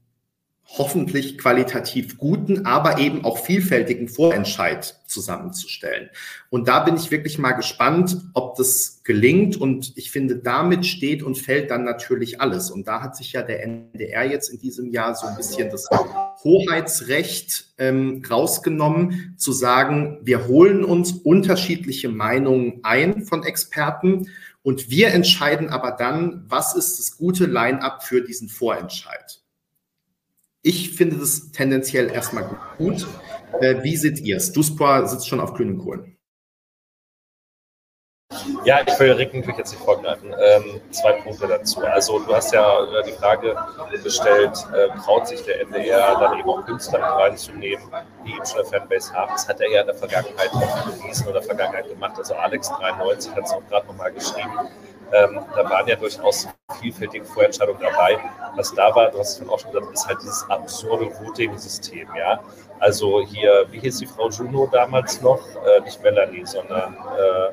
hoffentlich qualitativ guten, aber eben auch vielfältigen Vorentscheid zusammenzustellen. Und da bin ich wirklich mal gespannt, ob das gelingt. Und ich finde, damit steht und fällt dann natürlich alles. Und da hat sich ja der NDR jetzt in diesem Jahr so ein bisschen das Hoheitsrecht ähm, rausgenommen, zu sagen, wir holen uns unterschiedliche Meinungen ein von Experten. Und wir entscheiden aber dann, was ist das gute Line-up für diesen Vorentscheid. Ich finde das tendenziell erstmal gut. Äh, wie seht ihr es? Duspor sitzt schon auf grünen Kohlen. Ja, ich will Rick natürlich jetzt nicht vorgreifen. Ähm, zwei Punkte dazu. Also du hast ja äh, die Frage gestellt, äh, traut sich der NDR dann eben auch Künstler mit reinzunehmen, die eben schon eine Fanbase haben. Das hat er ja in der Vergangenheit auch bewiesen oder Vergangenheit gemacht. Also Alex 93 hat es auch gerade nochmal geschrieben. Ähm, da waren ja durchaus vielfältige Vorentscheidungen dabei. Was da war, du hast es auch schon gesagt, ist halt dieses absurde Voting-System, ja. Also hier, wie hieß die Frau Juno damals noch? Äh, nicht Melanie, sondern äh,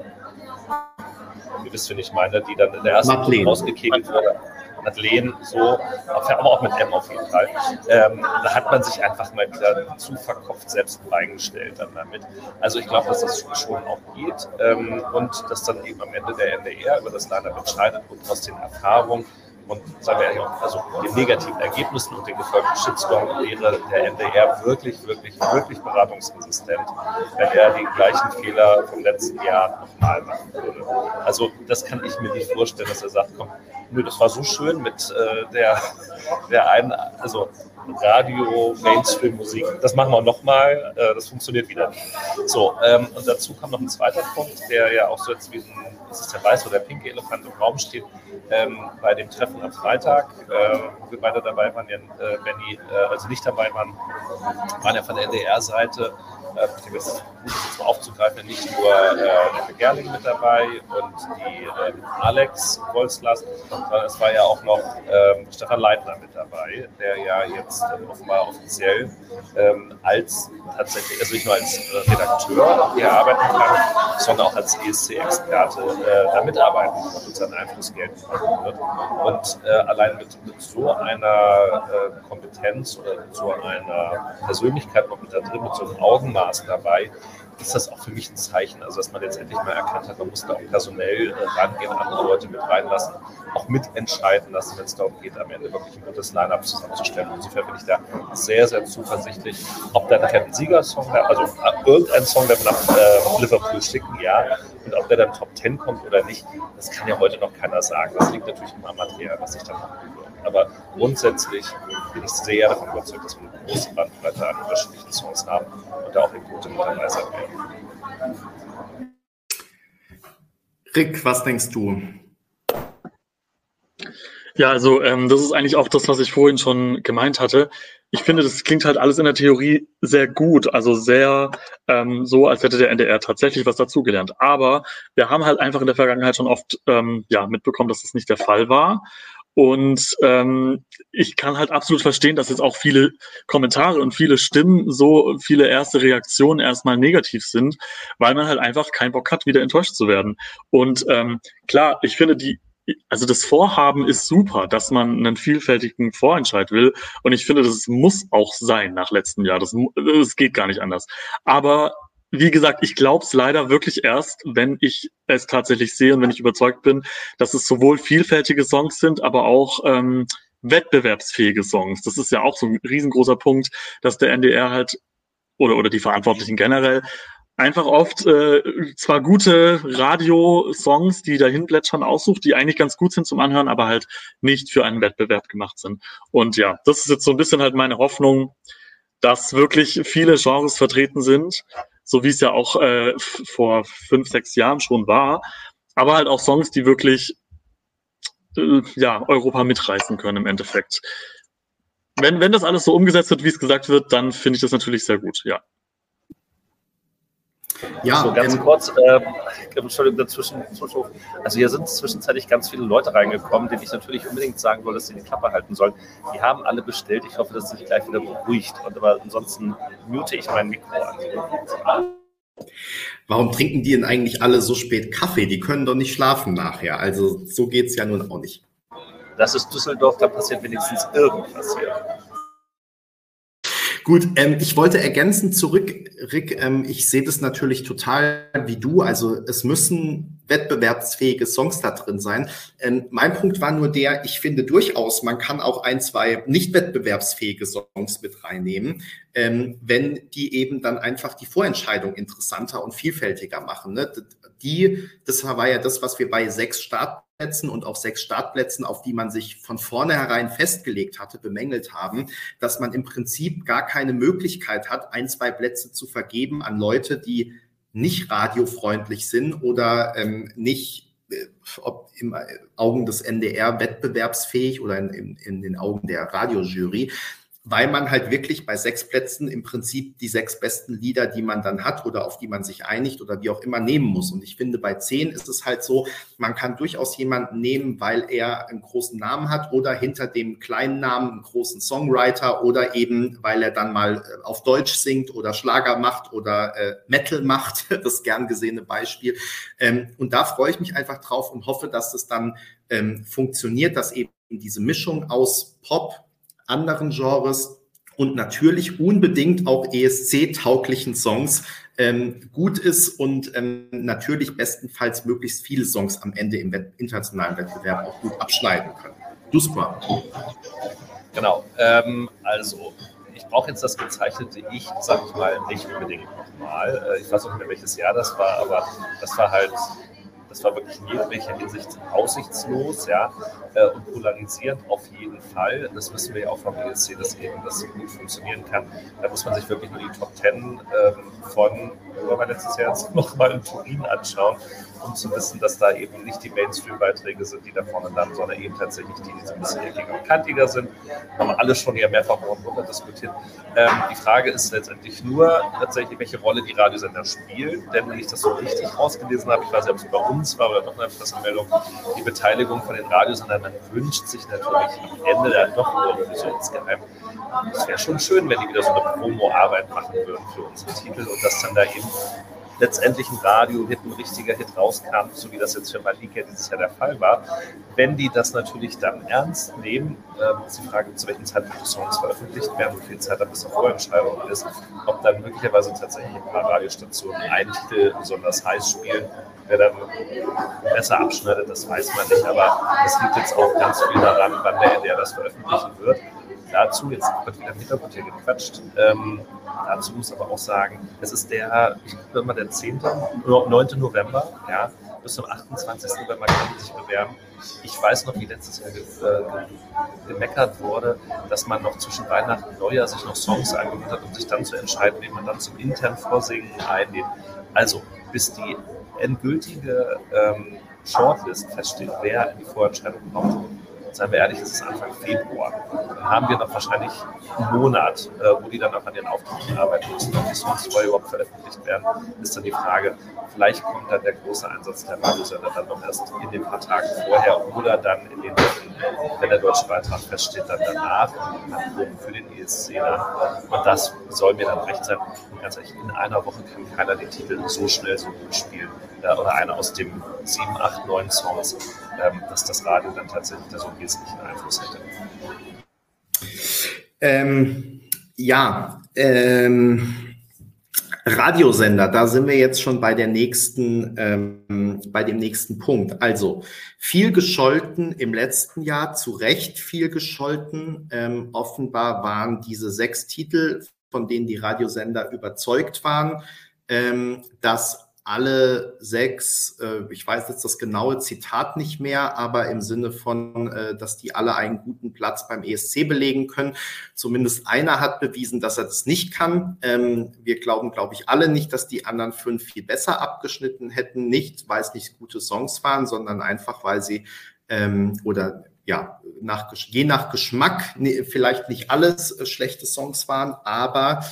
ihr wisst, wen ich meine, die dann in der ersten Runde rausgekegelt wurde. Madeleine, so, aber auch mit M auf jeden Fall. Ähm, da hat man sich einfach mal wieder zu verkopft selbst reingestellt dann damit. Also ich glaube, dass das schon auch geht ähm, und dass dann eben am Ende der NDR über das Line-Up entscheidet und aus den Erfahrungen und sagen wir ja, also den negativen Ergebnissen und den gefolgten Shitstorm wäre der NDR wirklich, wirklich, wirklich beratungsresistent, wenn er den gleichen Fehler vom letzten Jahr nochmal machen würde. Also das kann ich mir nicht vorstellen, dass er sagt, komm, nö, das war so schön mit äh, der, der einen, also Radio, Mainstream-Musik. Das machen wir nochmal, äh, das funktioniert wieder. So, ähm, und dazu kommt noch ein zweiter Punkt, der ja auch so jetzt wie ein, ist der weiße oder der pinke Elefant im Raum steht, ähm, bei dem Treffen am Freitag, äh, wo wir beide dabei waren, ja, äh, Benny, äh, also nicht dabei waren, waren ja von der NDR-Seite äh, jetzt gut, das mal aufzugreifen, nicht nur äh, Gerling mit dabei und die äh, Alex Wolzlast, sondern es war ja auch noch ähm, Stefan Leitner mit dabei, der ja jetzt äh, offenbar offiziell ähm, als tatsächlich, also nicht nur als äh, Redakteur hier arbeiten kann, sondern auch als ESC-Experte äh, da mitarbeiten und seinen Einfluss geltend machen wird. Und äh, allein mit, mit, so einer äh, Kompetenz oder mit so einer Persönlichkeit noch mit da drin, mit so einem Augenmaß, Maß dabei, ist das auch für mich ein Zeichen, also dass man jetzt endlich mal erkannt hat, man muss da auch personell äh, rangehen, andere Leute mit reinlassen, auch mitentscheiden lassen, wenn es darum geht, am Ende wirklich ein gutes Line-Up zusammenzustellen. Insofern bin ich da sehr, sehr zuversichtlich, ob da nachher ein Siegersong, also äh, irgendein Song, der wir nach äh, Liverpool schicken, ja, und ob der dann Top 10 kommt oder nicht, das kann ja heute noch keiner sagen. Das liegt natürlich immer am Material, was ich dann machen würde. Aber grundsätzlich bin ich sehr davon überzeugt, dass wir eine große Bandbreite an unterschiedlichen Songs haben und da auch eine gute dabei sein werden. Rick, was denkst du? Ja, also ähm, das ist eigentlich auch das, was ich vorhin schon gemeint hatte. Ich finde, das klingt halt alles in der Theorie sehr gut, also sehr ähm, so, als hätte der NDR tatsächlich was dazugelernt. Aber wir haben halt einfach in der Vergangenheit schon oft ähm, ja mitbekommen, dass das nicht der Fall war. Und ähm, ich kann halt absolut verstehen, dass jetzt auch viele Kommentare und viele Stimmen, so viele erste Reaktionen erstmal negativ sind, weil man halt einfach keinen Bock hat, wieder enttäuscht zu werden. Und ähm, klar, ich finde die also das Vorhaben ist super, dass man einen vielfältigen Vorentscheid will. Und ich finde, das muss auch sein nach letztem Jahr. Das, das geht gar nicht anders. Aber wie gesagt, ich glaube es leider wirklich erst, wenn ich es tatsächlich sehe und wenn ich überzeugt bin, dass es sowohl vielfältige Songs sind, aber auch ähm, wettbewerbsfähige Songs. Das ist ja auch so ein riesengroßer Punkt, dass der NDR halt oder, oder die Verantwortlichen generell einfach oft äh, zwar gute Radiosongs, die dahin plätschern, aussucht, die eigentlich ganz gut sind zum Anhören, aber halt nicht für einen Wettbewerb gemacht sind. Und ja, das ist jetzt so ein bisschen halt meine Hoffnung, dass wirklich viele Genres vertreten sind, so wie es ja auch äh, vor fünf, sechs Jahren schon war, aber halt auch Songs, die wirklich äh, ja, Europa mitreißen können im Endeffekt. Wenn, wenn das alles so umgesetzt wird, wie es gesagt wird, dann finde ich das natürlich sehr gut, ja. Ja, so ganz ähm, kurz, äh, Entschuldigung, dazwischen, also hier sind zwischenzeitlich ganz viele Leute reingekommen, denen ich natürlich unbedingt sagen soll, dass sie die Klappe halten sollen. Die haben alle bestellt. Ich hoffe, dass sich gleich wieder beruhigt. Und aber ansonsten mute ich mein Mikro an. Warum trinken die denn eigentlich alle so spät Kaffee? Die können doch nicht schlafen nachher. Also so geht es ja nun auch nicht. Das ist Düsseldorf, da passiert wenigstens irgendwas hier. Gut, ähm, ich wollte ergänzen zurück, Rick, ähm, ich sehe das natürlich total wie du. Also es müssen wettbewerbsfähige Songs da drin sein. Ähm, mein Punkt war nur der, ich finde durchaus, man kann auch ein, zwei nicht wettbewerbsfähige Songs mit reinnehmen, ähm, wenn die eben dann einfach die Vorentscheidung interessanter und vielfältiger machen. Ne? Die, das war ja das, was wir bei sechs Start Plätzen und auf sechs Startplätzen, auf die man sich von vornherein festgelegt hatte, bemängelt haben, dass man im Prinzip gar keine Möglichkeit hat, ein, zwei Plätze zu vergeben an Leute, die nicht radiofreundlich sind oder ähm, nicht äh, ob im Augen des NDR wettbewerbsfähig oder in, in, in den Augen der Radiojury weil man halt wirklich bei sechs Plätzen im Prinzip die sechs besten Lieder, die man dann hat oder auf die man sich einigt oder wie auch immer nehmen muss. Und ich finde, bei zehn ist es halt so, man kann durchaus jemanden nehmen, weil er einen großen Namen hat oder hinter dem kleinen Namen einen großen Songwriter oder eben, weil er dann mal äh, auf Deutsch singt oder Schlager macht oder äh, Metal macht, das gern gesehene Beispiel. Ähm, und da freue ich mich einfach drauf und hoffe, dass das dann ähm, funktioniert, dass eben diese Mischung aus Pop, anderen Genres und natürlich unbedingt auch ESC-tauglichen Songs ähm, gut ist und ähm, natürlich bestenfalls möglichst viele Songs am Ende im Wett internationalen Wettbewerb auch gut abschneiden können. Duspa. Genau. Ähm, also, ich brauche jetzt das gezeichnete Ich, sag ich mal, nicht unbedingt nochmal. Äh, ich weiß auch nicht mehr, welches Jahr das war, aber das war halt das war wirklich in jeglicher Hinsicht aussichtslos ja, äh, und polarisierend auf jeden Fall. Das wissen wir ja auch vom ESC, dass eben das gut funktionieren kann. Da muss man sich wirklich nur die Top Ten ähm, von, wir letztes Jahr jetzt nochmal in Turin anschauen, um zu wissen, dass da eben nicht die Mainstream-Beiträge sind, die da vorne landen, sondern eben tatsächlich die, die so ein bisschen eckiger und kantiger sind. Haben wir alle schon ja mehrfach runter diskutiert. Ähm, die Frage ist letztendlich nur tatsächlich, welche Rolle die Radiosender spielen. Denn wenn ich das so richtig rausgelesen habe, ich weiß nicht, ob es bei uns war oder doch eine Pressemeldung, die Beteiligung von den Radiosendern, man wünscht sich natürlich am Ende dann doch so insgeheim. Es wäre schon schön, wenn die wieder so eine Promo-Arbeit machen würden für unsere Titel und das dann da eben letztendlich ein Radio-Hit, ein richtiger Hit rauskam, so wie das jetzt für Malika dieses Jahr der Fall war. Wenn die das natürlich dann ernst nehmen, ähm, ist die Frage, zu welchem Zeitpunkt die Songs veröffentlicht werden, wie viel Zeit da bis zur Vorentscheidung ist, ob dann möglicherweise tatsächlich ein paar Radiostationen einen Titel besonders heiß spielen, wer dann besser abschneidet, das weiß man nicht, aber es liegt jetzt auch ganz viel daran, wann der NDR das veröffentlichen wird dazu, jetzt wird wieder im Hintergrund hier gequatscht, ähm, dazu muss aber auch sagen, es ist der, ich glaube mal der 10., 9. November, ja, bis zum 28. November kann man sich bewerben. Ich weiß noch, wie letztes Jahr ge äh, gemeckert wurde, dass man noch zwischen Weihnachten und Neujahr sich noch Songs angehört hat, um sich dann zu entscheiden, wen man dann zum internen Vorsingen einlädt. Also, bis die endgültige ähm, Shortlist feststeht, wer in die Vorentscheidung kommt, seien wir ehrlich, es ist Anfang Februar. haben wir noch wahrscheinlich einen Monat, äh, wo die dann auch an den Auftritten arbeiten müssen. Ob die Songs vorher überhaupt veröffentlicht werden, ist dann die Frage. Vielleicht kommt dann der große Einsatz der Radiosender dann noch erst in den paar Tagen vorher oder dann in den Wochen, wenn der deutsche Beitrag feststeht, dann danach für den ESC dann. Und das soll mir dann recht sein. Und ganz ehrlich, in einer Woche kann keiner den Titel so schnell so gut spielen äh, oder einer aus dem sieben, acht, neun Songs, dass das Radio dann tatsächlich da so einen wesentlichen Einfluss hätte. Ähm, ja, ähm, Radiosender, da sind wir jetzt schon bei der nächsten, ähm, bei dem nächsten Punkt. Also viel gescholten im letzten Jahr, zu Recht viel gescholten. Ähm, offenbar waren diese sechs Titel, von denen die Radiosender überzeugt waren, ähm, dass alle sechs, äh, ich weiß jetzt das genaue Zitat nicht mehr, aber im Sinne von, äh, dass die alle einen guten Platz beim ESC belegen können. Zumindest einer hat bewiesen, dass er das nicht kann. Ähm, wir glauben, glaube ich, alle nicht, dass die anderen fünf viel besser abgeschnitten hätten. Nicht, weil es nicht gute Songs waren, sondern einfach, weil sie ähm, oder ja, nach, je nach Geschmack, vielleicht nicht alles äh, schlechte Songs waren, aber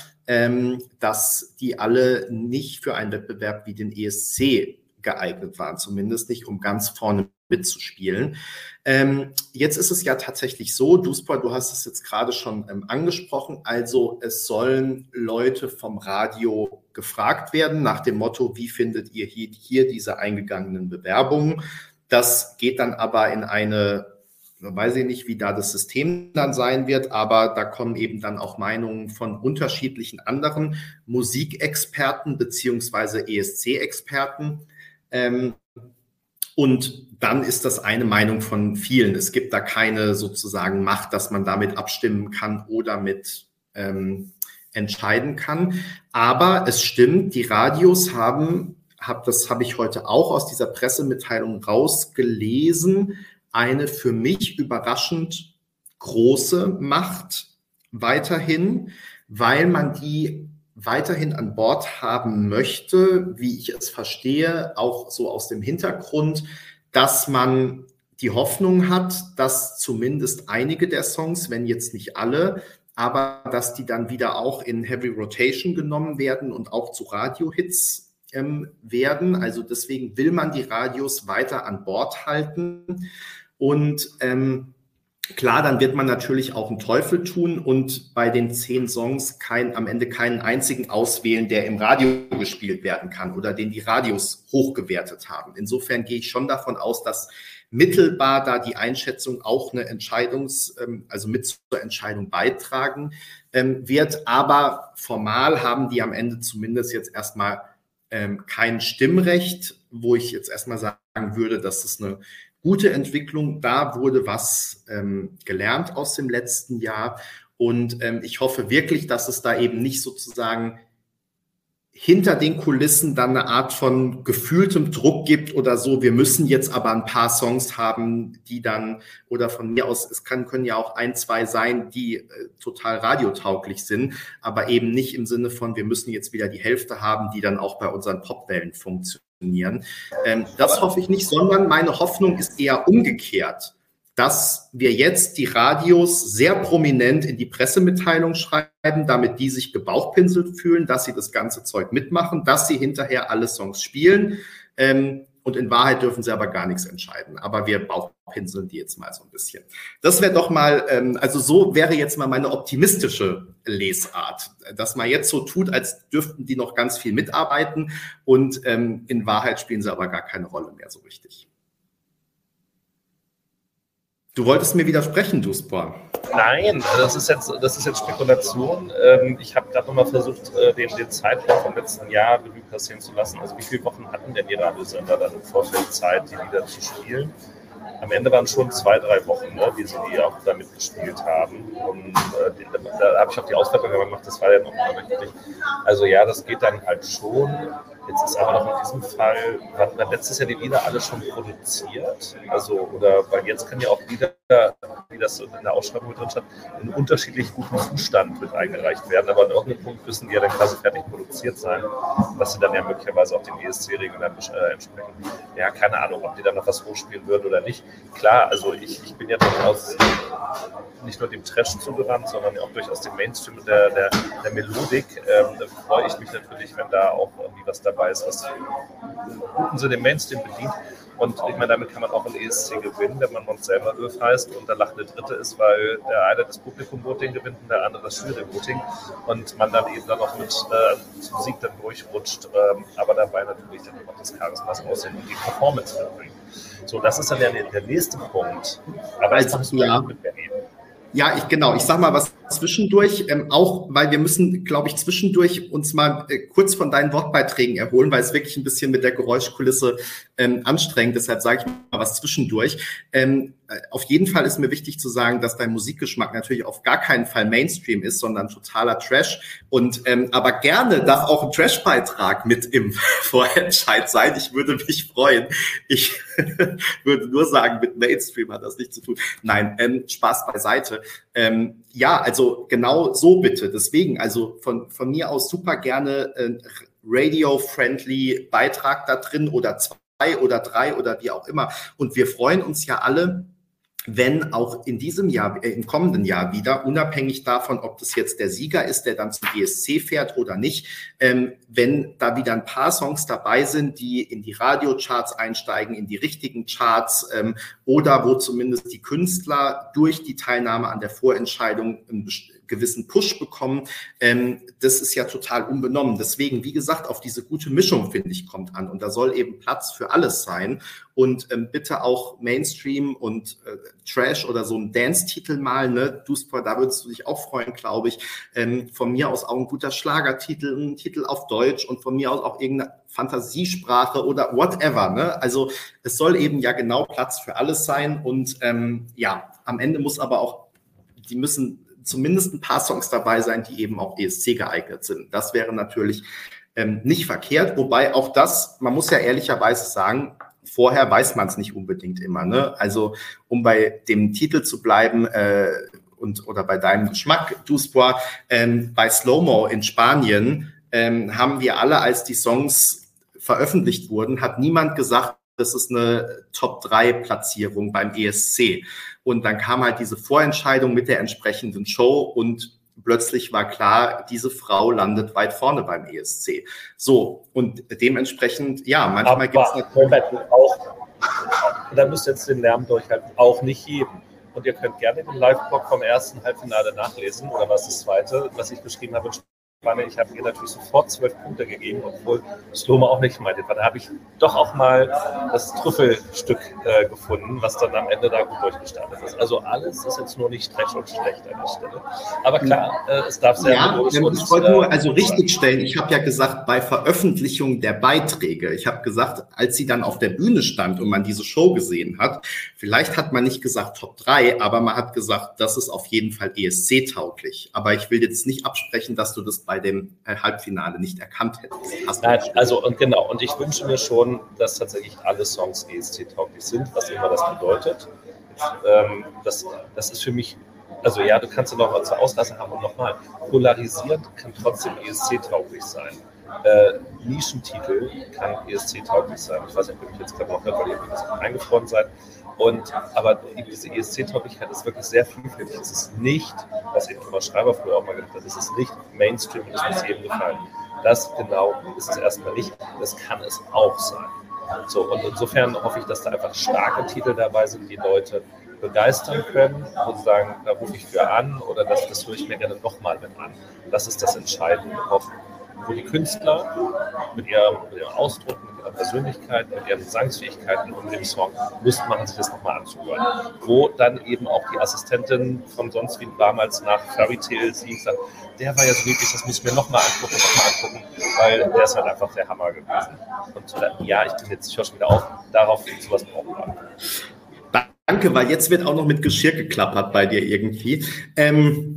dass die alle nicht für einen Wettbewerb wie den ESC geeignet waren, zumindest nicht, um ganz vorne mitzuspielen. Ähm, jetzt ist es ja tatsächlich so, Duspor, du hast es jetzt gerade schon ähm, angesprochen, also es sollen Leute vom Radio gefragt werden nach dem Motto, wie findet ihr hier, hier diese eingegangenen Bewerbungen? Das geht dann aber in eine weiß ich nicht, wie da das System dann sein wird, aber da kommen eben dann auch Meinungen von unterschiedlichen anderen Musikexperten beziehungsweise ESC-Experten. Ähm, und dann ist das eine Meinung von vielen. Es gibt da keine sozusagen Macht, dass man damit abstimmen kann oder mit ähm, entscheiden kann. Aber es stimmt, die Radios haben, hab, das habe ich heute auch aus dieser Pressemitteilung rausgelesen, eine für mich überraschend große Macht weiterhin, weil man die weiterhin an Bord haben möchte, wie ich es verstehe, auch so aus dem Hintergrund, dass man die Hoffnung hat, dass zumindest einige der Songs, wenn jetzt nicht alle, aber dass die dann wieder auch in Heavy Rotation genommen werden und auch zu Radiohits ähm, werden. Also deswegen will man die Radios weiter an Bord halten. Und ähm, klar, dann wird man natürlich auch einen Teufel tun und bei den zehn Songs kein, am Ende keinen einzigen auswählen, der im Radio gespielt werden kann oder den die Radios hochgewertet haben. Insofern gehe ich schon davon aus, dass mittelbar da die Einschätzung auch eine Entscheidungs, ähm, also mit zur Entscheidung beitragen ähm, wird. Aber formal haben die am Ende zumindest jetzt erstmal ähm, kein Stimmrecht, wo ich jetzt erstmal sagen würde, dass es eine gute Entwicklung. Da wurde was ähm, gelernt aus dem letzten Jahr. Und ähm, ich hoffe wirklich, dass es da eben nicht sozusagen hinter den Kulissen dann eine Art von gefühltem Druck gibt oder so, wir müssen jetzt aber ein paar Songs haben, die dann, oder von mir aus, es kann, können ja auch ein, zwei sein, die äh, total radiotauglich sind, aber eben nicht im Sinne von, wir müssen jetzt wieder die Hälfte haben, die dann auch bei unseren Popwellen funktionieren funktionieren. Ähm, das hoffe ich nicht, sondern meine Hoffnung ist eher umgekehrt, dass wir jetzt die Radios sehr prominent in die Pressemitteilung schreiben, damit die sich gebauchpinselt fühlen, dass sie das ganze Zeug mitmachen, dass sie hinterher alle Songs spielen. Ähm, und in Wahrheit dürfen sie aber gar nichts entscheiden. Aber wir bauchpinseln die jetzt mal so ein bisschen. Das wäre doch mal, ähm, also so wäre jetzt mal meine optimistische Lesart, dass man jetzt so tut, als dürften die noch ganz viel mitarbeiten und ähm, in Wahrheit spielen sie aber gar keine Rolle mehr so richtig. Du wolltest mir widersprechen, Duspor. Nein, das ist jetzt, das ist jetzt Spekulation. Ähm, ich habe gerade nochmal versucht, äh, den, den Zeitraum vom letzten Jahr Revue passieren zu lassen. Also wie viele Wochen hatten denn die Radiosender dann im Vorfeld Zeit, die Lieder zu spielen? am Ende waren schon zwei, drei Wochen, ne, wie sie die auch da mitgespielt haben. Und äh, da, da habe ich auch die Auswertung gemacht, das war ja nochmal richtig. Also ja, das geht dann halt schon. Jetzt ist aber noch in diesem Fall, waren letztes Jahr die Lieder alle schon produziert. Also, oder weil jetzt können ja auch Lieder wie das in der Ausschreibung mit drin stand, in unterschiedlich gutem Zustand mit eingereicht werden. Aber an irgendeinem Punkt müssen die ja dann quasi fertig produziert sein, dass sie dann ja möglicherweise auch den ESC-Regeln äh, entsprechen. Ja, keine Ahnung, ob die dann noch was hochspielen würden oder nicht. Klar, also ich, ich bin ja durchaus nicht nur dem Trash zugewandt, sondern auch durchaus dem Mainstream der, der, der Melodik. Ähm, da freue ich mich natürlich, wenn da auch irgendwie was dabei ist, was guten Sinne den Mainstream bedient. Und ich meine, damit kann man auch ein ESC gewinnen, wenn man uns selber Öf heißt und der lachende Dritte ist, weil der eine das Publikum-Voting gewinnt und der andere das Jury-Voting und man dann eben dann auch mit äh, zum Sieg dann durchrutscht, ähm, aber dabei natürlich dann auch das Charisma aussehen und die Performance mitbringen. So, das ist dann ja der, nächste Punkt. Aber jetzt musst du ja mit reden. Ja, ich genau. Ich sag mal was zwischendurch, ähm, auch weil wir müssen, glaube ich, zwischendurch uns mal äh, kurz von deinen Wortbeiträgen erholen, weil es wirklich ein bisschen mit der Geräuschkulisse ähm, anstrengend. Deshalb sage ich mal was zwischendurch. Ähm, äh, auf jeden Fall ist mir wichtig zu sagen, dass dein Musikgeschmack natürlich auf gar keinen Fall Mainstream ist, sondern totaler Trash. Und ähm, aber gerne darf auch ein Trash-Beitrag mit im Vorentscheid sein. Ich würde mich freuen. Ich würde nur sagen, mit Mainstream hat das nichts zu tun. Nein, ähm, Spaß beiseite. Ähm, ja, also genau so bitte. Deswegen, also von, von mir aus super gerne äh, radio-friendly Beitrag da drin oder zwei oder drei oder wie auch immer. Und wir freuen uns ja alle, wenn auch in diesem Jahr, äh, im kommenden Jahr wieder, unabhängig davon, ob das jetzt der Sieger ist, der dann zum ESC fährt oder nicht, ähm, wenn da wieder ein paar Songs dabei sind, die in die Radiocharts einsteigen, in die richtigen Charts ähm, oder wo zumindest die Künstler durch die Teilnahme an der Vorentscheidung gewissen Push bekommen. Ähm, das ist ja total unbenommen. Deswegen, wie gesagt, auf diese gute Mischung, finde ich, kommt an. Und da soll eben Platz für alles sein. Und ähm, bitte auch Mainstream und äh, Trash oder so ein Dance-Titel mal, ne? Duspor, da würdest du dich auch freuen, glaube ich. Ähm, von mir aus auch ein guter Schlagertitel, ein Titel auf Deutsch und von mir aus auch irgendeine Fantasiesprache oder whatever. Ne? Also es soll eben ja genau Platz für alles sein. Und ähm, ja, am Ende muss aber auch, die müssen zumindest ein paar Songs dabei sein, die eben auch ESC geeignet sind. Das wäre natürlich ähm, nicht verkehrt, wobei auch das, man muss ja ehrlicherweise sagen, vorher weiß man es nicht unbedingt immer. Ne? Also um bei dem Titel zu bleiben, äh, und oder bei deinem Geschmack, Duspois, ähm, bei Slow-Mo in Spanien ähm, haben wir alle, als die Songs veröffentlicht wurden, hat niemand gesagt, das ist eine Top-3-Platzierung beim ESC. Und dann kam halt diese Vorentscheidung mit der entsprechenden Show und plötzlich war klar, diese Frau landet weit vorne beim ESC. So, und dementsprechend, ja, manchmal gibt es natürlich auch, da müsst ihr jetzt den Lärm durchhalten, auch nicht jedem. Und ihr könnt gerne den Live-Blog vom ersten Halbfinale nachlesen oder was das zweite, was ich beschrieben habe ich habe ihr natürlich sofort zwölf Punkte gegeben, obwohl Sloma auch nicht meinte. Da habe ich doch auch mal das Trüffelstück äh, gefunden, was dann am Ende da gut durchgestartet ist. Also alles ist jetzt nur nicht recht und schlecht an der Stelle. Aber klar, äh, es darf sehr ja, ich wollte nur äh, also richtig stellen. Ich habe ja gesagt, bei Veröffentlichung der Beiträge, ich habe gesagt, als sie dann auf der Bühne stand und man diese Show gesehen hat, vielleicht hat man nicht gesagt Top 3, aber man hat gesagt, das ist auf jeden Fall ESC-tauglich. Aber ich will jetzt nicht absprechen, dass du das bei dem äh, Halbfinale nicht erkannt hättest. Nein, also und genau, und ich wünsche mir schon, dass tatsächlich alle Songs ESC-tauglich sind, was immer das bedeutet. Ähm, das, das ist für mich, also ja, du kannst ja noch zur Auslasse haben und nochmal, polarisiert kann trotzdem ESC-tauglich sein. Äh, Nischentitel kann ESC-tauglich sein. Ich weiß nicht, ob ihr mich jetzt gerade noch hört, weil ihr eingefroren seid. Und, aber diese ESC-Tauglichkeit ist wirklich sehr vielfältig. Es ist nicht, was eben Thomas Schreiber früher auch mal gesagt hat, es ist nicht Mainstream und es muss jedem gefallen. Das genau ist es erstmal nicht. Das kann es auch sein. So, und insofern hoffe ich, dass da einfach starke Titel dabei sind, die Leute begeistern können und sagen, da rufe ich für an oder das, das höre ich mir gerne nochmal mit an. Das ist das Entscheidende, wo die Künstler mit ihrem, mit ihrem Ausdruck, mit ihrer Persönlichkeit, mit ihren Gesangsfähigkeiten und dem Song Lust machen, sich das nochmal anzuhören. Wo dann eben auch die Assistentin von sonst wie damals nach Fairy Tale sie sagt, der war ja so wirklich, das muss ich mir nochmal angucken, nochmal angucken, weil der ist halt einfach der Hammer gewesen. Und äh, ja, ich bin jetzt, ich höre schon wieder auf, darauf sowas brauchen wir. Danke, weil jetzt wird auch noch mit Geschirr geklappert bei dir irgendwie. Ähm, äh,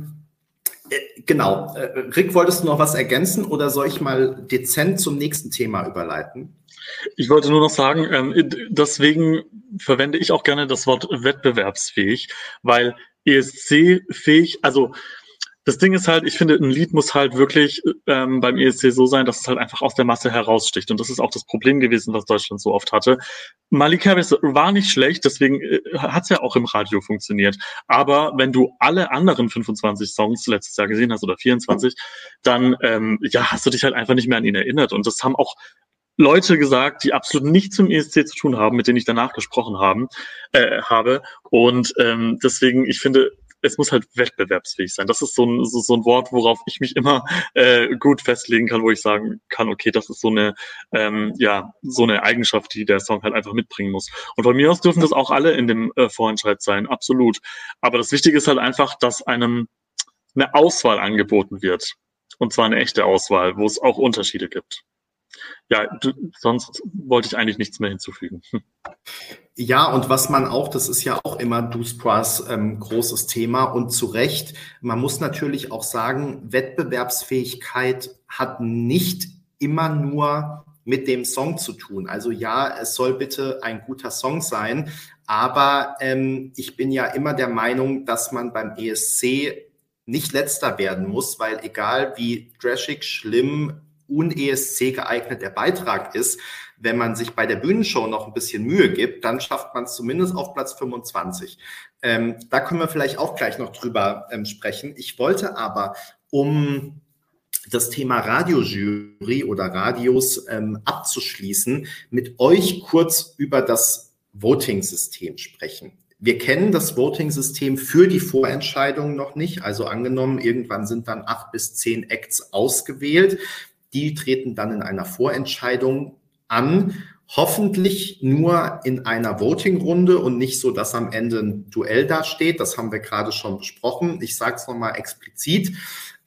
genau. Äh, Rick, wolltest du noch was ergänzen oder soll ich mal dezent zum nächsten Thema überleiten? Ich wollte nur noch sagen, ähm, deswegen verwende ich auch gerne das Wort wettbewerbsfähig, weil ESC-fähig, also das Ding ist halt, ich finde, ein Lied muss halt wirklich ähm, beim ESC so sein, dass es halt einfach aus der Masse heraussticht. Und das ist auch das Problem gewesen, was Deutschland so oft hatte. Malik Harris war nicht schlecht, deswegen äh, hat es ja auch im Radio funktioniert. Aber wenn du alle anderen 25 Songs letztes Jahr gesehen hast oder 24, dann ähm, ja, hast du dich halt einfach nicht mehr an ihn erinnert. Und das haben auch Leute gesagt, die absolut nichts zum ESC zu tun haben, mit denen ich danach gesprochen haben, äh, habe. Und ähm, deswegen, ich finde, es muss halt wettbewerbsfähig sein. Das ist so ein, so, so ein Wort, worauf ich mich immer äh, gut festlegen kann, wo ich sagen kann, okay, das ist so eine, ähm, ja, so eine Eigenschaft, die der Song halt einfach mitbringen muss. Und von mir aus dürfen das auch alle in dem äh, Vorentscheid sein, absolut. Aber das Wichtige ist halt einfach, dass einem eine Auswahl angeboten wird. Und zwar eine echte Auswahl, wo es auch Unterschiede gibt ja, du, sonst wollte ich eigentlich nichts mehr hinzufügen. Ja, und was man auch, das ist ja auch immer Duspras ähm, großes Thema und zu Recht, man muss natürlich auch sagen, Wettbewerbsfähigkeit hat nicht immer nur mit dem Song zu tun. Also ja, es soll bitte ein guter Song sein, aber ähm, ich bin ja immer der Meinung, dass man beim ESC nicht letzter werden muss, weil egal wie trashig, schlimm, un-ESC geeignet der Beitrag ist, wenn man sich bei der Bühnenshow noch ein bisschen Mühe gibt, dann schafft man es zumindest auf Platz 25. Ähm, da können wir vielleicht auch gleich noch drüber ähm, sprechen. Ich wollte aber, um das Thema Radiojury oder Radios ähm, abzuschließen, mit euch kurz über das Voting-System sprechen. Wir kennen das Voting-System für die Vorentscheidung noch nicht. Also angenommen, irgendwann sind dann acht bis zehn Acts ausgewählt. Die treten dann in einer Vorentscheidung an, hoffentlich nur in einer Voting-Runde und nicht so, dass am Ende ein Duell dasteht. Das haben wir gerade schon besprochen. Ich sage es nochmal explizit.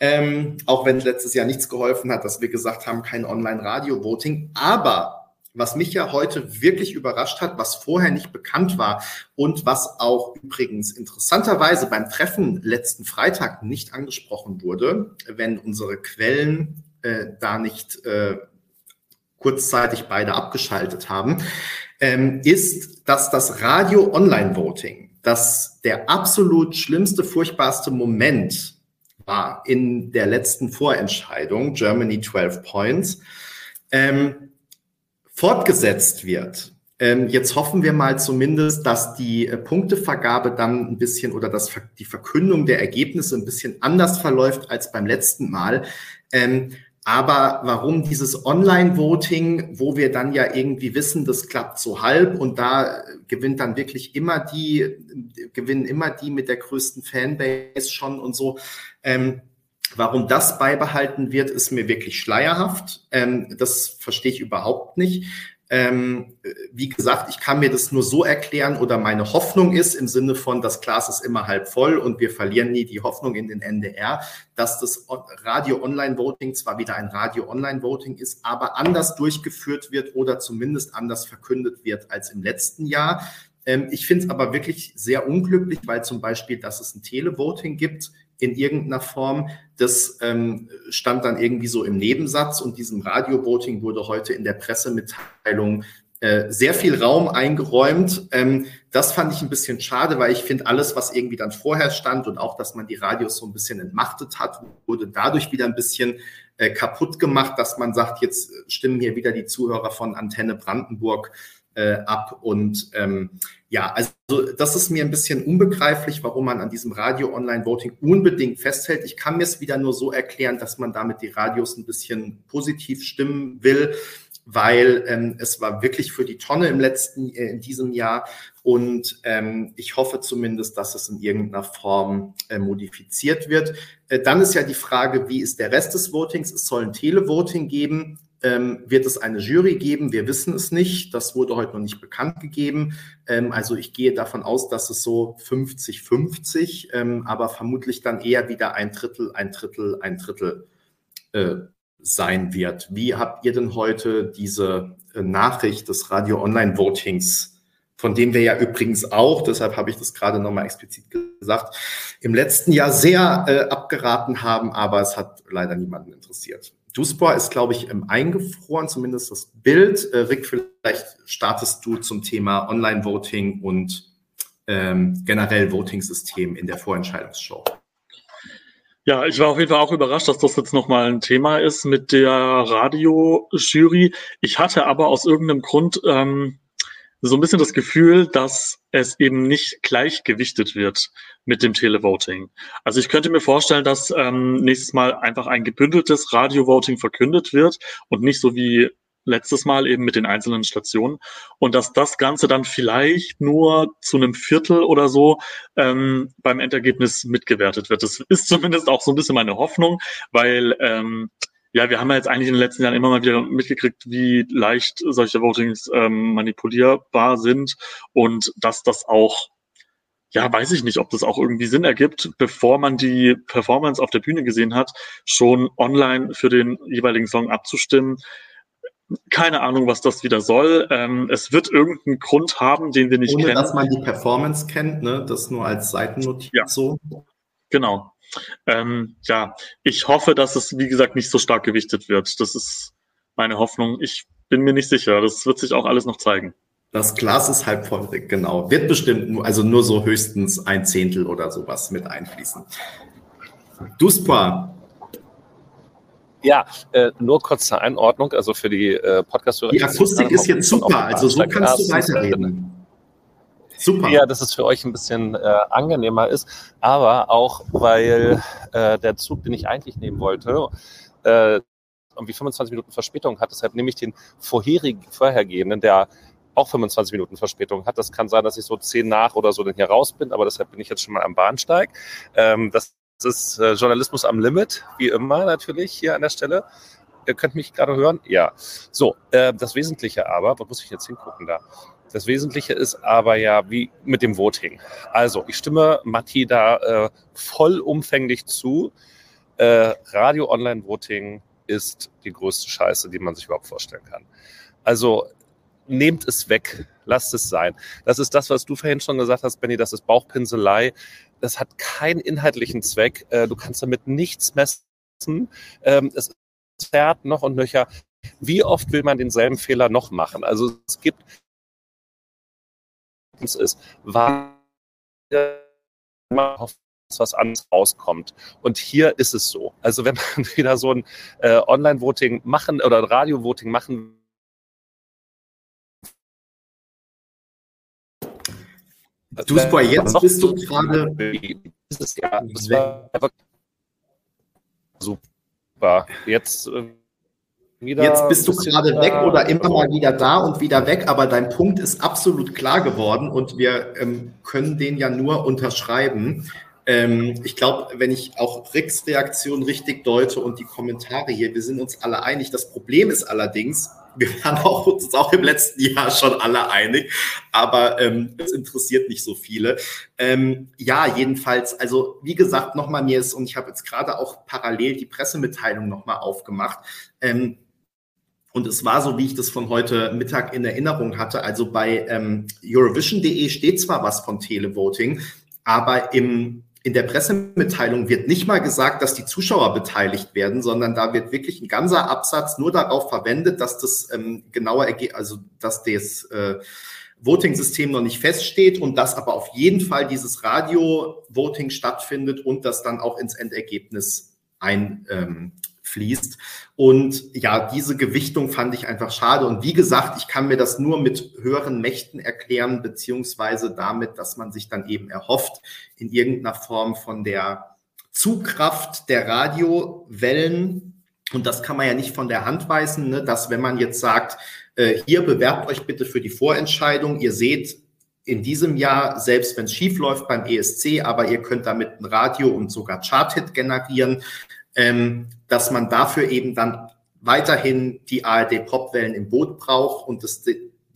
Ähm, auch wenn letztes Jahr nichts geholfen hat, dass wir gesagt haben, kein Online-Radio-Voting. Aber was mich ja heute wirklich überrascht hat, was vorher nicht bekannt war und was auch übrigens interessanterweise beim Treffen letzten Freitag nicht angesprochen wurde, wenn unsere Quellen äh, da nicht äh, kurzzeitig beide abgeschaltet haben, ähm, ist, dass das Radio-Online-Voting, das der absolut schlimmste, furchtbarste Moment war in der letzten Vorentscheidung, Germany 12 Points, ähm, fortgesetzt wird. Ähm, jetzt hoffen wir mal zumindest, dass die äh, Punktevergabe dann ein bisschen oder dass die Verkündung der Ergebnisse ein bisschen anders verläuft als beim letzten Mal. Ähm, aber warum dieses Online-Voting, wo wir dann ja irgendwie wissen, das klappt so halb und da gewinnt dann wirklich immer die, gewinnen immer die mit der größten Fanbase schon und so. Ähm, warum das beibehalten wird, ist mir wirklich schleierhaft. Ähm, das verstehe ich überhaupt nicht. Ähm, wie gesagt, ich kann mir das nur so erklären oder meine Hoffnung ist im Sinne von, das Glas ist immer halb voll und wir verlieren nie die Hoffnung in den NDR, dass das Radio-Online-Voting zwar wieder ein Radio-Online-Voting ist, aber anders durchgeführt wird oder zumindest anders verkündet wird als im letzten Jahr. Ähm, ich finde es aber wirklich sehr unglücklich, weil zum Beispiel, dass es ein Televoting gibt, in irgendeiner Form. Das ähm, stand dann irgendwie so im Nebensatz und diesem Radio-Voting wurde heute in der Pressemitteilung äh, sehr viel Raum eingeräumt. Ähm, das fand ich ein bisschen schade, weil ich finde, alles, was irgendwie dann vorher stand und auch, dass man die Radios so ein bisschen entmachtet hat, wurde dadurch wieder ein bisschen äh, kaputt gemacht, dass man sagt, jetzt stimmen hier wieder die Zuhörer von Antenne Brandenburg äh, ab. Und ähm, ja, also das ist mir ein bisschen unbegreiflich, warum man an diesem Radio-Online-Voting unbedingt festhält. Ich kann mir es wieder nur so erklären, dass man damit die Radios ein bisschen positiv stimmen will, weil ähm, es war wirklich für die Tonne im letzten, äh, in diesem Jahr. Und ähm, ich hoffe zumindest, dass es in irgendeiner Form äh, modifiziert wird. Äh, dann ist ja die Frage, wie ist der Rest des Votings? Es soll ein Televoting geben ähm, wird es eine Jury geben? Wir wissen es nicht. Das wurde heute noch nicht bekannt gegeben. Ähm, also ich gehe davon aus, dass es so 50-50, ähm, aber vermutlich dann eher wieder ein Drittel, ein Drittel, ein Drittel äh, sein wird. Wie habt ihr denn heute diese äh, Nachricht des Radio-Online-Votings von dem wir ja übrigens auch, deshalb habe ich das gerade nochmal explizit gesagt, im letzten Jahr sehr äh, abgeraten haben, aber es hat leider niemanden interessiert. Duspor ist, glaube ich, eingefroren, zumindest das Bild. Äh, Rick, vielleicht startest du zum Thema Online-Voting und ähm, generell Voting-System in der Vorentscheidungsshow? Ja, ich war auf jeden Fall auch überrascht, dass das jetzt nochmal ein Thema ist mit der Radiojury. Ich hatte aber aus irgendeinem Grund ähm, so ein bisschen das Gefühl, dass es eben nicht gleichgewichtet wird mit dem Televoting. Also ich könnte mir vorstellen, dass ähm, nächstes Mal einfach ein gebündeltes Radio-Voting verkündet wird und nicht so wie letztes Mal eben mit den einzelnen Stationen und dass das Ganze dann vielleicht nur zu einem Viertel oder so ähm, beim Endergebnis mitgewertet wird. Das ist zumindest auch so ein bisschen meine Hoffnung, weil ähm, ja, wir haben ja jetzt eigentlich in den letzten Jahren immer mal wieder mitgekriegt, wie leicht solche Votings ähm, manipulierbar sind und dass das auch ja, weiß ich nicht, ob das auch irgendwie Sinn ergibt, bevor man die Performance auf der Bühne gesehen hat, schon online für den jeweiligen Song abzustimmen keine Ahnung, was das wieder soll. Ähm, es wird irgendeinen Grund haben, den wir nicht Ohne, kennen. dass man die Performance kennt, ne? Das nur als Seitennotiz ja. so. Genau. Ähm, ja, ich hoffe, dass es, wie gesagt, nicht so stark gewichtet wird. Das ist meine Hoffnung. Ich bin mir nicht sicher. Das wird sich auch alles noch zeigen. Das Glas ist halb voll, genau. Wird bestimmt nur, also nur so höchstens ein Zehntel oder sowas mit einfließen. Duspa, ja, äh, nur kurz zur Einordnung, also für die äh, Podcast-Hörer. Die Akustik ist jetzt super, also so kannst du weiterreden. Super. Ja, dass es für euch ein bisschen äh, angenehmer ist, aber auch, weil äh, der Zug, den ich eigentlich nehmen wollte, äh, irgendwie 25 Minuten Verspätung hat. Deshalb nehme ich den vorherigen, vorhergehenden, der auch 25 Minuten Verspätung hat. Das kann sein, dass ich so 10 nach oder so dann hier raus bin, aber deshalb bin ich jetzt schon mal am Bahnsteig. Ähm, das das ist äh, Journalismus am Limit, wie immer natürlich hier an der Stelle. Ihr könnt mich gerade hören? Ja. So, äh, das Wesentliche aber, wo muss ich jetzt hingucken da? Das Wesentliche ist aber ja wie mit dem Voting. Also, ich stimme Matti da äh, vollumfänglich zu. Äh, Radio-Online-Voting ist die größte Scheiße, die man sich überhaupt vorstellen kann. Also, nehmt es weg, lasst es sein. Das ist das, was du vorhin schon gesagt hast, Benny, das ist Bauchpinselei das hat keinen inhaltlichen Zweck. Äh, du kannst damit nichts messen. Ähm, es zerrt noch und nöcher. Wie oft will man denselben Fehler noch machen? Also es gibt ist, war was anderes rauskommt. Und hier ist es so. Also wenn man wieder so ein äh, Online-Voting machen oder Radio-Voting machen Du Spor, jetzt bist du gerade. Dieses Jahr, das war super. Jetzt äh. Jetzt bist du gerade weg oder immer mal wieder da und wieder weg, aber dein Punkt ist absolut klar geworden und wir ähm, können den ja nur unterschreiben. Ähm, ich glaube, wenn ich auch Ricks Reaktion richtig deute und die Kommentare hier, wir sind uns alle einig. Das Problem ist allerdings, wir waren auch, uns auch im letzten Jahr schon alle einig, aber ähm, es interessiert nicht so viele. Ähm, ja, jedenfalls, also wie gesagt, nochmal mir ist, und ich habe jetzt gerade auch parallel die Pressemitteilung nochmal aufgemacht. Ähm, und es war so, wie ich das von heute Mittag in Erinnerung hatte. Also bei ähm, Eurovision.de steht zwar was von Televoting, aber im in der Pressemitteilung wird nicht mal gesagt, dass die Zuschauer beteiligt werden, sondern da wird wirklich ein ganzer Absatz nur darauf verwendet, dass das ähm, genauer, also dass das äh, Voting-System noch nicht feststeht und dass aber auf jeden Fall dieses Radio-Voting stattfindet und das dann auch ins Endergebnis ein, ähm, fließt. Und ja, diese Gewichtung fand ich einfach schade. Und wie gesagt, ich kann mir das nur mit höheren Mächten erklären, beziehungsweise damit, dass man sich dann eben erhofft, in irgendeiner Form von der Zugkraft der Radiowellen, und das kann man ja nicht von der Hand weisen, ne, dass wenn man jetzt sagt, äh, hier bewerbt euch bitte für die Vorentscheidung, ihr seht, in diesem Jahr, selbst wenn es schief läuft beim ESC, aber ihr könnt damit ein Radio und sogar Chart-Hit generieren, ähm, dass man dafür eben dann weiterhin die ARD-Popwellen im Boot braucht und das,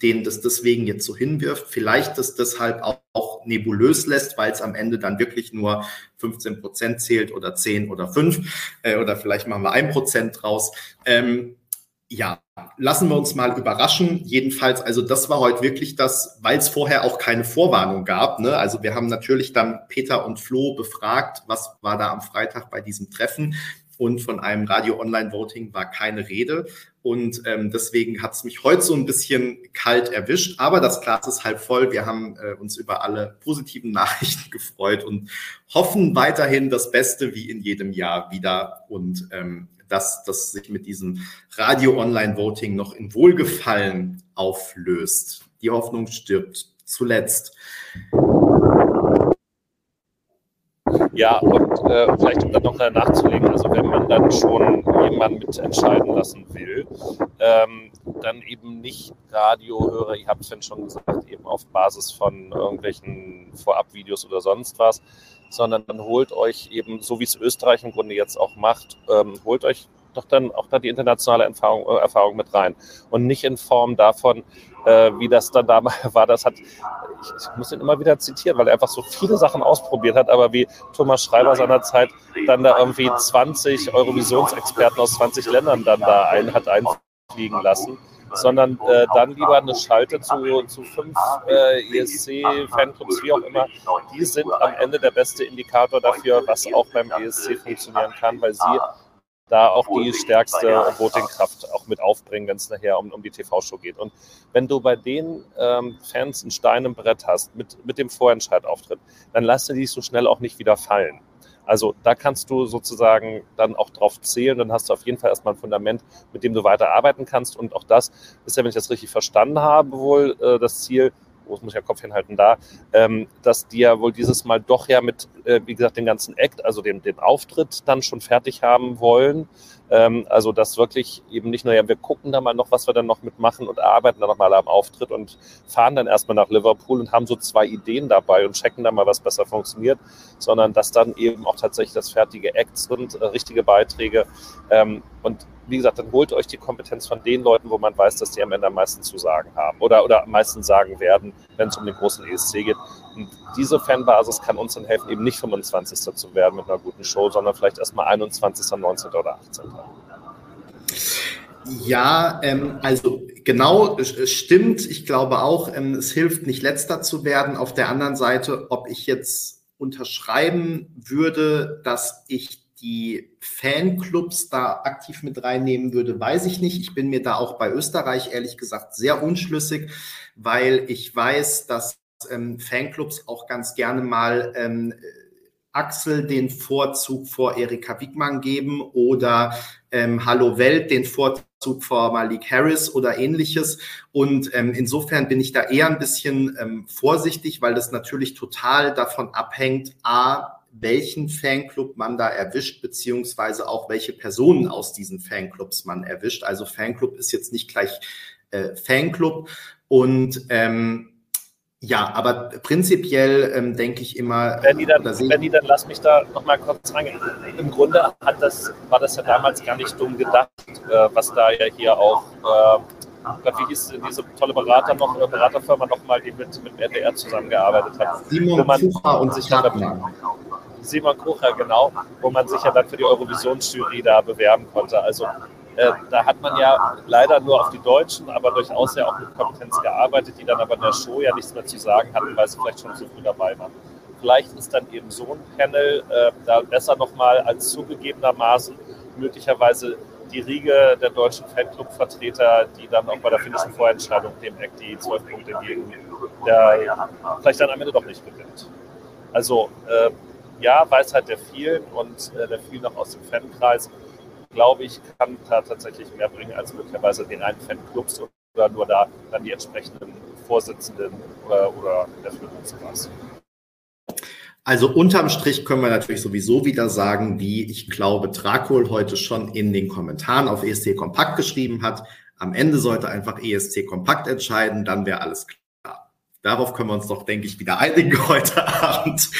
denen das deswegen jetzt so hinwirft. Vielleicht das deshalb auch, auch nebulös lässt, weil es am Ende dann wirklich nur 15 Prozent zählt oder 10 oder 5 äh, oder vielleicht machen wir ein Prozent draus. Ähm, ja, lassen wir uns mal überraschen. Jedenfalls, also das war heute wirklich das, weil es vorher auch keine Vorwarnung gab. Ne? Also wir haben natürlich dann Peter und Flo befragt, was war da am Freitag bei diesem Treffen. Und von einem Radio-Online-Voting war keine Rede. Und ähm, deswegen hat es mich heute so ein bisschen kalt erwischt. Aber das Glas ist halb voll. Wir haben äh, uns über alle positiven Nachrichten gefreut und hoffen weiterhin das Beste wie in jedem Jahr wieder. Und ähm, dass das sich mit diesem Radio-Online-Voting noch in Wohlgefallen auflöst. Die Hoffnung stirbt zuletzt. Ja, und äh, vielleicht um dann noch nachzulegen, also wenn dann schon jemanden mitentscheiden lassen will, ähm, dann eben nicht Radiohörer, ich habe es schon gesagt, eben auf Basis von irgendwelchen Vorabvideos oder sonst was, sondern dann holt euch eben, so wie es Österreich im Grunde jetzt auch macht, ähm, holt euch doch dann auch da die internationale Erfahrung, äh, Erfahrung mit rein. Und nicht in Form davon, äh, wie das dann damals war. Das hat, ich, ich, muss ihn immer wieder zitieren, weil er einfach so viele Sachen ausprobiert hat, aber wie Thomas Schreiber seinerzeit dann da irgendwie 20 Eurovisionsexperten aus 20 Ländern dann da ein, hat einfliegen lassen sondern äh, dann lieber eine Schalte zu, zu fünf äh, ESC-Fanclubs, wie auch immer. Die sind am Ende der beste Indikator dafür, was auch beim ESC funktionieren kann, weil sie da auch die stärkste Votingkraft auch mit aufbringen, wenn es nachher um, um die TV-Show geht. Und wenn du bei den ähm, Fans ein Stein im Brett hast mit, mit dem Vorentscheidauftritt, dann lass dir die so schnell auch nicht wieder fallen. Also da kannst du sozusagen dann auch drauf zählen, dann hast du auf jeden Fall erstmal ein Fundament, mit dem du weiter arbeiten kannst. Und auch das ist ja, wenn ich das richtig verstanden habe, wohl äh, das Ziel, wo muss ich ja Kopf hinhalten da, ähm, dass die ja wohl dieses Mal doch ja mit, äh, wie gesagt, den ganzen Act, also den, den Auftritt dann schon fertig haben wollen. Ähm, also das wirklich eben nicht nur, ja, wir gucken da mal noch, was wir dann noch mitmachen und arbeiten dann nochmal am Auftritt und fahren dann erstmal nach Liverpool und haben so zwei Ideen dabei und checken dann mal, was besser funktioniert, sondern dass dann eben auch tatsächlich das fertige Act sind, äh, richtige Beiträge. Ähm, und wie gesagt, dann holt euch die Kompetenz von den Leuten, wo man weiß, dass die am Ende am meisten zu sagen haben oder, oder am meisten sagen werden, wenn es um den großen ESC geht. Und diese Fanbasis kann uns dann helfen, eben nicht 25. zu werden mit einer guten Show, sondern vielleicht erstmal 21., 19. oder 18. Ja, ähm, also genau, stimmt. Ich glaube auch, ähm, es hilft nicht letzter zu werden. Auf der anderen Seite, ob ich jetzt unterschreiben würde, dass ich die Fanclubs da aktiv mit reinnehmen würde, weiß ich nicht. Ich bin mir da auch bei Österreich ehrlich gesagt sehr unschlüssig, weil ich weiß, dass ähm, Fanclubs auch ganz gerne mal ähm, Axel den Vorzug vor Erika Wiegmann geben oder ähm, Hallo Welt den Vorzug vor Malik Harris oder ähnliches. Und ähm, insofern bin ich da eher ein bisschen ähm, vorsichtig, weil das natürlich total davon abhängt, a, welchen Fanclub man da erwischt, beziehungsweise auch welche Personen aus diesen Fanclubs man erwischt. Also Fanclub ist jetzt nicht gleich äh, Fanclub. Und ähm, ja, aber prinzipiell ähm, denke ich immer. Wenn die dann, wenn die dann lass mich da nochmal kurz reingehen. Im Grunde hat das, war das ja damals gar nicht dumm gedacht, äh, was da ja hier auch. Äh, wie hieß diese tolle Berater noch, äh, Beraterfirma nochmal, die mit, mit RDR zusammengearbeitet hat. Simon Kucher und sich Simon Kucher, genau, wo man sich ja dann für die Eurovisionsjury da bewerben konnte. Also äh, da hat man ja leider nur auf die Deutschen, aber durchaus ja auch mit Kompetenz gearbeitet, die dann aber in der Show ja nichts mehr zu sagen hatten, weil sie vielleicht schon zu früh dabei waren. Vielleicht ist dann eben so ein Panel äh, da besser nochmal als zugegebenermaßen möglicherweise die Riege der deutschen Fanclub-Vertreter, die dann auch bei der finnischen Vorentscheidung dem Eck die zwölf Punkte geben, der vielleicht dann am Ende doch nicht gewinnt. Also äh, ja, Weisheit der vielen und äh, der vielen noch aus dem Fankreis glaube ich, kann da tatsächlich mehr bringen als möglicherweise den einen Fanclubs oder nur da dann die entsprechenden Vorsitzenden oder, oder der Führungsklasse. Also unterm Strich können wir natürlich sowieso wieder sagen, wie ich glaube, Dracul heute schon in den Kommentaren auf ESC Kompakt geschrieben hat. Am Ende sollte einfach ESC Kompakt entscheiden, dann wäre alles klar. Darauf können wir uns doch, denke ich, wieder einigen heute Abend.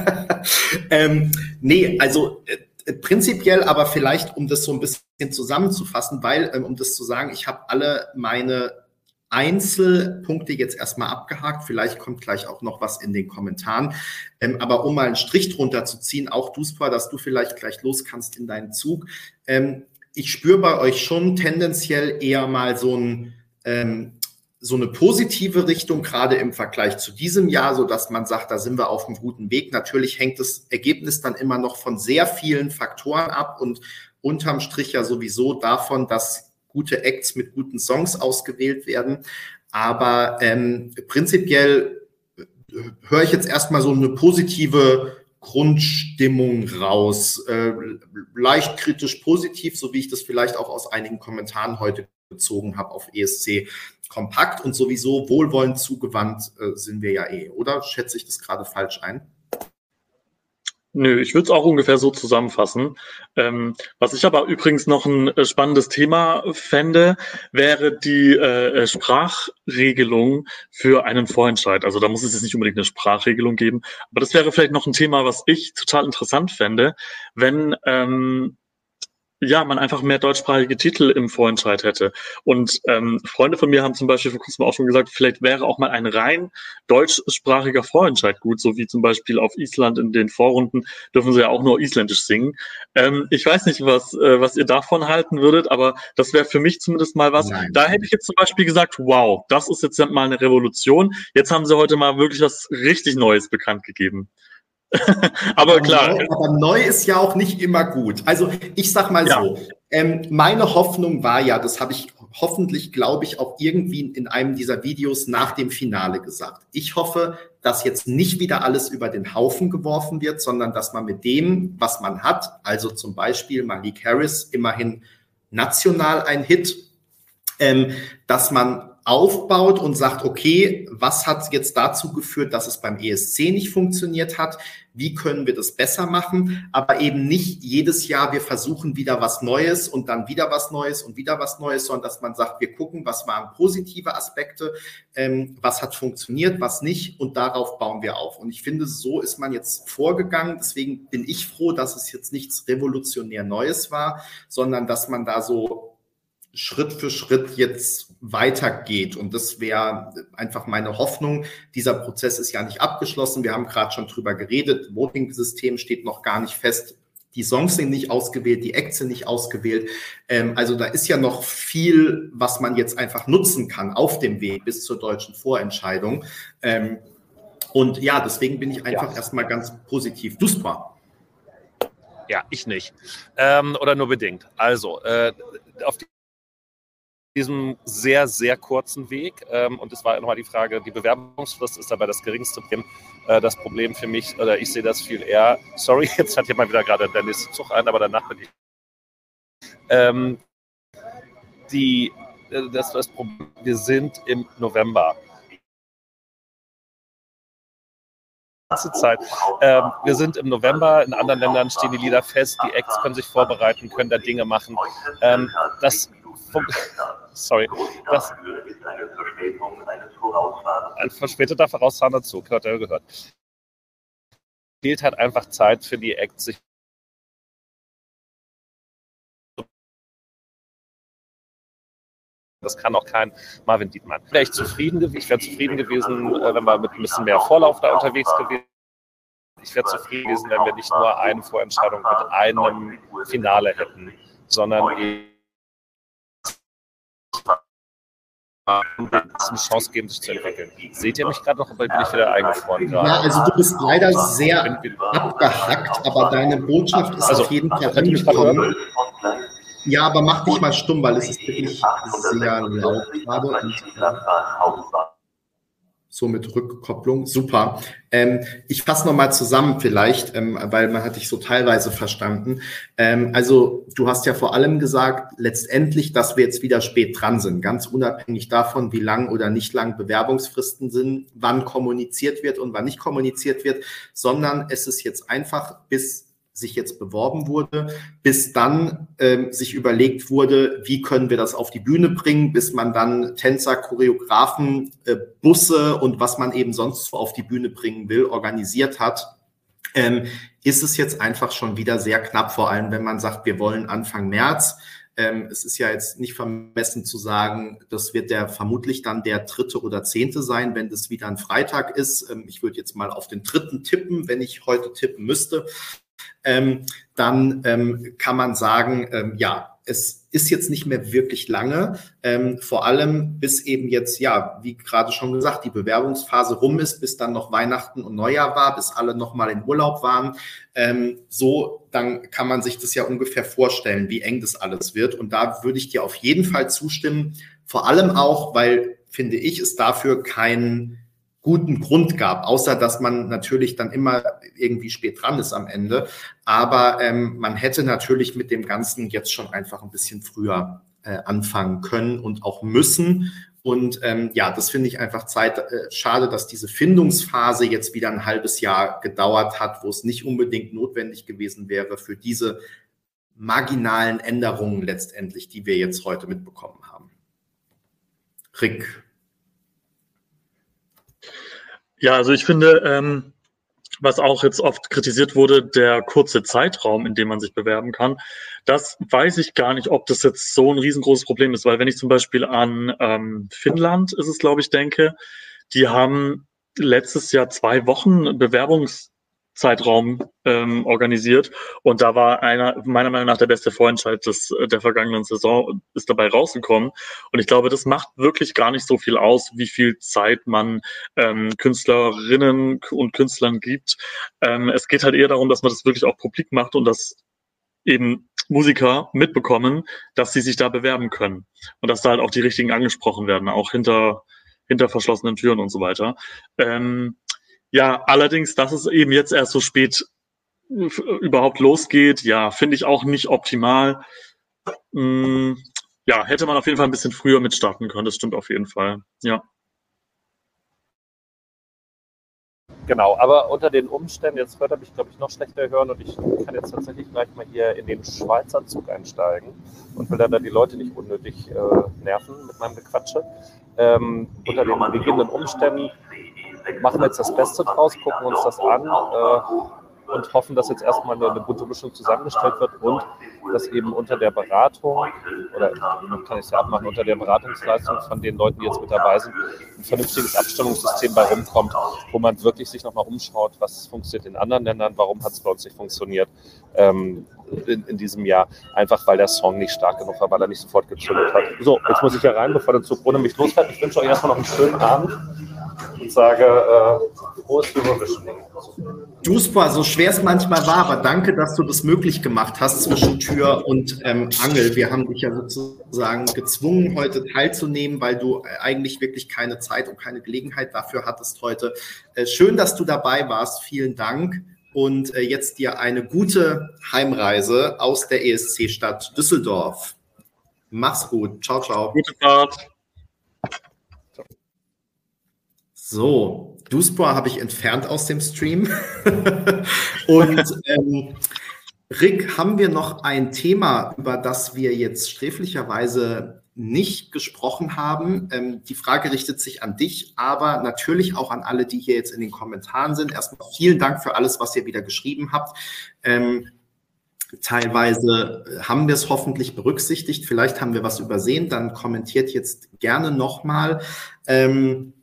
ähm, nee, also äh, Prinzipiell aber vielleicht, um das so ein bisschen zusammenzufassen, weil, ähm, um das zu sagen, ich habe alle meine Einzelpunkte jetzt erstmal abgehakt. Vielleicht kommt gleich auch noch was in den Kommentaren. Ähm, aber um mal einen Strich drunter zu ziehen, auch du, Spa, dass du vielleicht gleich los kannst in deinen Zug. Ähm, ich spüre bei euch schon tendenziell eher mal so ein, ähm, so eine positive Richtung, gerade im Vergleich zu diesem Jahr, so dass man sagt, da sind wir auf einem guten Weg. Natürlich hängt das Ergebnis dann immer noch von sehr vielen Faktoren ab und unterm Strich ja sowieso davon, dass gute Acts mit guten Songs ausgewählt werden. Aber ähm, prinzipiell äh, höre ich jetzt erstmal so eine positive Grundstimmung raus. Äh, leicht kritisch positiv, so wie ich das vielleicht auch aus einigen Kommentaren heute bezogen habe auf ESC kompakt und sowieso wohlwollend zugewandt äh, sind wir ja eh, oder? Schätze ich das gerade falsch ein? Nö, ich würde es auch ungefähr so zusammenfassen. Ähm, was ich aber übrigens noch ein äh, spannendes Thema fände, wäre die äh, Sprachregelung für einen Vorentscheid. Also da muss es jetzt nicht unbedingt eine Sprachregelung geben, aber das wäre vielleicht noch ein Thema, was ich total interessant fände, wenn ähm, ja, man einfach mehr deutschsprachige Titel im Vorentscheid hätte. Und ähm, Freunde von mir haben zum Beispiel vor kurzem auch schon gesagt, vielleicht wäre auch mal ein rein deutschsprachiger Vorentscheid gut, so wie zum Beispiel auf Island in den Vorrunden dürfen sie ja auch nur Isländisch singen. Ähm, ich weiß nicht, was, äh, was ihr davon halten würdet, aber das wäre für mich zumindest mal was. Nein. Da hätte ich jetzt zum Beispiel gesagt, wow, das ist jetzt mal eine Revolution. Jetzt haben sie heute mal wirklich was richtig Neues bekannt gegeben. aber, aber klar. Neu, aber neu ist ja auch nicht immer gut. Also ich sag mal ja. so, ähm, meine Hoffnung war ja, das habe ich hoffentlich, glaube ich, auch irgendwie in einem dieser Videos nach dem Finale gesagt. Ich hoffe, dass jetzt nicht wieder alles über den Haufen geworfen wird, sondern dass man mit dem, was man hat, also zum Beispiel Malik Harris, immerhin national ein Hit, ähm, dass man aufbaut und sagt, okay, was hat jetzt dazu geführt, dass es beim ESC nicht funktioniert hat? Wie können wir das besser machen? Aber eben nicht jedes Jahr, wir versuchen wieder was Neues und dann wieder was Neues und wieder was Neues, sondern dass man sagt, wir gucken, was waren positive Aspekte, ähm, was hat funktioniert, was nicht und darauf bauen wir auf. Und ich finde, so ist man jetzt vorgegangen. Deswegen bin ich froh, dass es jetzt nichts revolutionär Neues war, sondern dass man da so Schritt für Schritt jetzt weitergeht. Und das wäre einfach meine Hoffnung. Dieser Prozess ist ja nicht abgeschlossen. Wir haben gerade schon drüber geredet. Voting-System steht noch gar nicht fest. Die Songs sind nicht ausgewählt, die Acts sind nicht ausgewählt. Ähm, also da ist ja noch viel, was man jetzt einfach nutzen kann auf dem Weg bis zur deutschen Vorentscheidung. Ähm, und ja, deswegen bin ich einfach ja. erstmal ganz positiv. Du. Ja, ich nicht. Ähm, oder nur bedingt. Also, äh, auf die diesem sehr, sehr kurzen Weg. Ähm, und es war nochmal die Frage, die Bewerbungsfrist ist dabei das geringste Problem. Äh, das Problem für mich, oder ich sehe das viel eher, sorry, jetzt hat jemand wieder gerade der nächste Zug ein, aber danach bin ich. Ähm, die, äh, das, das Problem, wir sind im November. Zeit. Ähm, wir sind im November, in anderen Ländern stehen die Lieder fest, die Acts können sich vorbereiten, können da Dinge machen. Ähm, das sorry. Das, ein verspäteter vorausfahrender Zug, hat er gehört. Fehlt halt einfach Zeit für die Acts, sich Das kann auch kein Marvin Dietmann. Wäre ich zufrieden gewesen, ich wäre zufrieden gewesen, äh, wenn wir mit ein bisschen mehr Vorlauf da unterwegs gewesen Ich wäre zufrieden gewesen, wenn wir nicht nur eine Vorentscheidung mit einem Finale hätten, sondern eben eine Chance geben, sich zu entwickeln. Seht ihr mich gerade noch oder bin ich wieder eingefroren gerade? Ja, also du bist leider sehr abgehackt, aber deine Botschaft ist also, auf jeden Fall angekommen. Ja, aber mach dich mal stumm, weil es ist wirklich sehr laut gerade. Und, so mit Rückkopplung. Super. Ähm, ich fasse nochmal zusammen vielleicht, ähm, weil man hat dich so teilweise verstanden. Ähm, also du hast ja vor allem gesagt, letztendlich, dass wir jetzt wieder spät dran sind, ganz unabhängig davon, wie lang oder nicht lang Bewerbungsfristen sind, wann kommuniziert wird und wann nicht kommuniziert wird, sondern es ist jetzt einfach bis sich jetzt beworben wurde, bis dann ähm, sich überlegt wurde, wie können wir das auf die Bühne bringen, bis man dann Tänzer, Choreografen, äh, Busse und was man eben sonst so auf die Bühne bringen will, organisiert hat. Ähm, ist es jetzt einfach schon wieder sehr knapp, vor allem wenn man sagt, wir wollen Anfang März. Ähm, es ist ja jetzt nicht vermessen zu sagen, das wird der vermutlich dann der dritte oder zehnte sein, wenn das wieder ein Freitag ist. Ähm, ich würde jetzt mal auf den dritten tippen, wenn ich heute tippen müsste ähm, dann ähm, kann man sagen, ähm, ja, es ist jetzt nicht mehr wirklich lange, ähm, vor allem bis eben jetzt, ja, wie gerade schon gesagt, die Bewerbungsphase rum ist, bis dann noch Weihnachten und Neujahr war, bis alle nochmal in Urlaub waren. Ähm, so, dann kann man sich das ja ungefähr vorstellen, wie eng das alles wird. Und da würde ich dir auf jeden Fall zustimmen, vor allem auch, weil, finde ich, es dafür kein guten Grund gab, außer dass man natürlich dann immer irgendwie spät dran ist am Ende. Aber ähm, man hätte natürlich mit dem Ganzen jetzt schon einfach ein bisschen früher äh, anfangen können und auch müssen. Und ähm, ja, das finde ich einfach Zeit, äh, schade, dass diese Findungsphase jetzt wieder ein halbes Jahr gedauert hat, wo es nicht unbedingt notwendig gewesen wäre für diese marginalen Änderungen letztendlich, die wir jetzt heute mitbekommen haben. Rick, ja, also ich finde, ähm, was auch jetzt oft kritisiert wurde, der kurze Zeitraum, in dem man sich bewerben kann, das weiß ich gar nicht, ob das jetzt so ein riesengroßes Problem ist, weil wenn ich zum Beispiel an ähm, Finnland ist es, glaube ich, denke, die haben letztes Jahr zwei Wochen Bewerbungs Zeitraum ähm, organisiert. Und da war einer, meiner Meinung nach, der beste Vorentscheid des, äh, der vergangenen Saison ist dabei rausgekommen. Und ich glaube, das macht wirklich gar nicht so viel aus, wie viel Zeit man ähm, Künstlerinnen und Künstlern gibt. Ähm, es geht halt eher darum, dass man das wirklich auch publik macht und dass eben Musiker mitbekommen, dass sie sich da bewerben können. Und dass da halt auch die richtigen angesprochen werden, auch hinter, hinter verschlossenen Türen und so weiter. Ähm, ja, allerdings, dass es eben jetzt erst so spät überhaupt losgeht, ja, finde ich auch nicht optimal. Hm, ja, hätte man auf jeden Fall ein bisschen früher mitstarten können, das stimmt auf jeden Fall. Ja. Genau, aber unter den Umständen, jetzt hört er mich, glaube ich, noch schlechter hören und ich kann jetzt tatsächlich gleich mal hier in den Schweizer Zug einsteigen und will dann, dann die Leute nicht unnötig äh, nerven mit meinem Gequatsche. Ähm, unter den gegebenen Umständen machen jetzt das Beste draus, gucken uns das an äh, und hoffen, dass jetzt erstmal eine, eine bunte Mischung zusammengestellt wird und dass eben unter der Beratung oder kann es ja abmachen, unter der Beratungsleistung von den Leuten, die jetzt mit dabei sind, ein vernünftiges Abstimmungssystem bei rumkommt, wo man wirklich sich nochmal umschaut, was funktioniert in anderen Ländern, warum hat es bei uns nicht funktioniert ähm, in, in, diesem Jahr, einfach weil der Song nicht stark genug war, weil er nicht sofort gezündet hat. So, jetzt muss ich ja rein, bevor der Zug ohne mich losfährt. Ich wünsche euch erstmal noch einen schönen Abend und sage, äh, frohes Eurovisioning. Duspa, so schwer es manchmal war, aber danke, dass du das möglich gemacht hast zwischen Tür und ähm, Angel. Wir haben dich ja sozusagen gezwungen, heute teilzunehmen, weil du äh, eigentlich wirklich keine Zeit und keine Gelegenheit dafür hattest heute. Äh, schön, dass du dabei warst. Vielen Dank. Und äh, jetzt dir eine gute Heimreise aus der ESC-Stadt Düsseldorf. Mach's gut. Ciao, ciao. Gute Fahrt. So, Duspor habe ich entfernt aus dem Stream. Und ähm, Rick, haben wir noch ein Thema, über das wir jetzt sträflicherweise nicht gesprochen haben? Ähm, die Frage richtet sich an dich, aber natürlich auch an alle, die hier jetzt in den Kommentaren sind. Erstmal vielen Dank für alles, was ihr wieder geschrieben habt. Ähm, Teilweise haben wir es hoffentlich berücksichtigt. Vielleicht haben wir was übersehen. Dann kommentiert jetzt gerne nochmal. Ähm,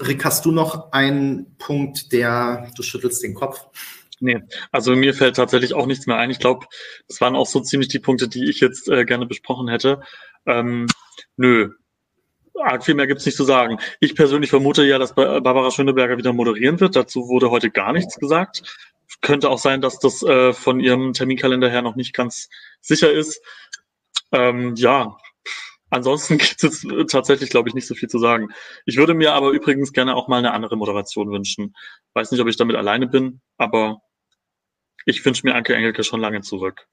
Rick, hast du noch einen Punkt, der, du schüttelst den Kopf? Nee, also mir fällt tatsächlich auch nichts mehr ein. Ich glaube, das waren auch so ziemlich die Punkte, die ich jetzt äh, gerne besprochen hätte. Ähm, nö, arg viel mehr gibt's nicht zu sagen. Ich persönlich vermute ja, dass Barbara Schöneberger wieder moderieren wird. Dazu wurde heute gar nichts gesagt. Könnte auch sein, dass das äh, von ihrem Terminkalender her noch nicht ganz sicher ist. Ähm, ja, Ansonsten gibt es tatsächlich, glaube ich, nicht so viel zu sagen. Ich würde mir aber übrigens gerne auch mal eine andere Moderation wünschen. Weiß nicht, ob ich damit alleine bin, aber ich wünsche mir Anke Engelke schon lange zurück.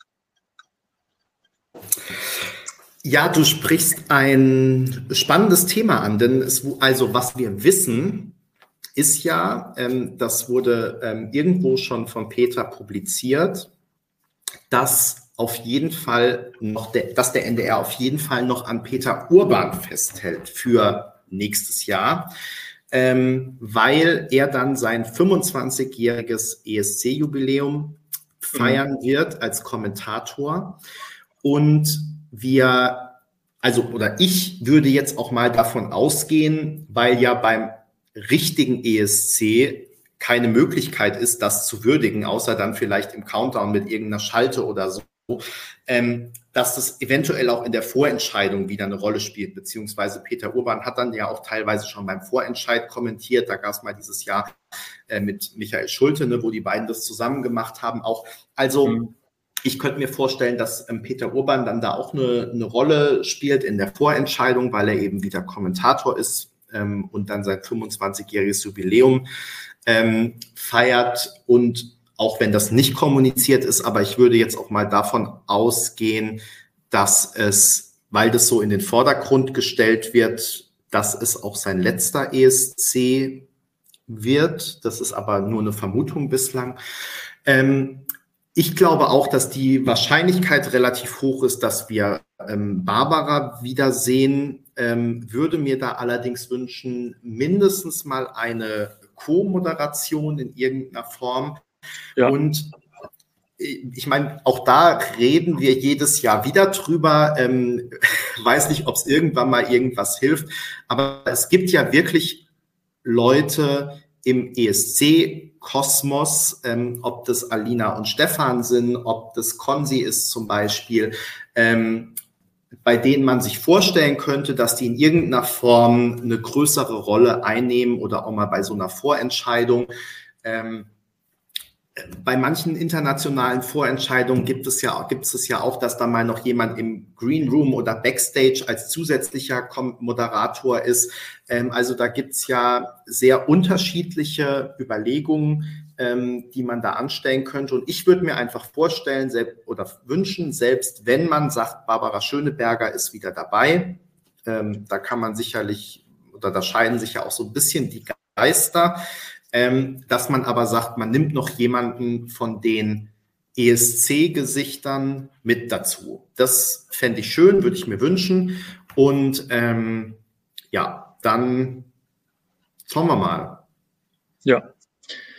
Ja, du sprichst ein spannendes Thema an, denn es, also was wir wissen, ist ja, ähm, das wurde ähm, irgendwo schon von Peter publiziert, dass auf jeden Fall noch, der, dass der NDR auf jeden Fall noch an Peter Urban festhält für nächstes Jahr, ähm, weil er dann sein 25-jähriges ESC-Jubiläum feiern mhm. wird als Kommentator. Und wir, also, oder ich würde jetzt auch mal davon ausgehen, weil ja beim richtigen ESC keine Möglichkeit ist, das zu würdigen, außer dann vielleicht im Countdown mit irgendeiner Schalte oder so ähm, dass das eventuell auch in der Vorentscheidung wieder eine Rolle spielt, beziehungsweise Peter Urban hat dann ja auch teilweise schon beim Vorentscheid kommentiert, da gab es mal dieses Jahr äh, mit Michael Schulte, ne, wo die beiden das zusammen gemacht haben, auch. Also mhm. ich könnte mir vorstellen, dass ähm, Peter Urban dann da auch eine, eine Rolle spielt in der Vorentscheidung, weil er eben wieder Kommentator ist ähm, und dann sein 25-jähriges Jubiläum ähm, feiert und auch wenn das nicht kommuniziert ist, aber ich würde jetzt auch mal davon ausgehen, dass es, weil das so in den Vordergrund gestellt wird, dass es auch sein letzter ESC wird. Das ist aber nur eine Vermutung bislang. Ähm, ich glaube auch, dass die Wahrscheinlichkeit relativ hoch ist, dass wir ähm, Barbara wiedersehen. Ähm, würde mir da allerdings wünschen, mindestens mal eine Co-Moderation in irgendeiner Form. Ja. Und ich meine, auch da reden wir jedes Jahr wieder drüber. Ähm, weiß nicht, ob es irgendwann mal irgendwas hilft, aber es gibt ja wirklich Leute im ESC-Kosmos, ähm, ob das Alina und Stefan sind, ob das Konzi ist zum Beispiel, ähm, bei denen man sich vorstellen könnte, dass die in irgendeiner Form eine größere Rolle einnehmen oder auch mal bei so einer Vorentscheidung. Ähm, bei manchen internationalen Vorentscheidungen gibt es ja, gibt es ja auch, dass da mal noch jemand im Green Room oder Backstage als zusätzlicher Moderator ist. Ähm, also da gibt es ja sehr unterschiedliche Überlegungen, ähm, die man da anstellen könnte. Und ich würde mir einfach vorstellen oder wünschen, selbst wenn man sagt, Barbara Schöneberger ist wieder dabei, ähm, da kann man sicherlich oder da scheiden sich ja auch so ein bisschen die Geister ähm, dass man aber sagt, man nimmt noch jemanden von den ESC-Gesichtern mit dazu. Das fände ich schön, würde ich mir wünschen. Und ähm, ja, dann schauen wir mal. Ja.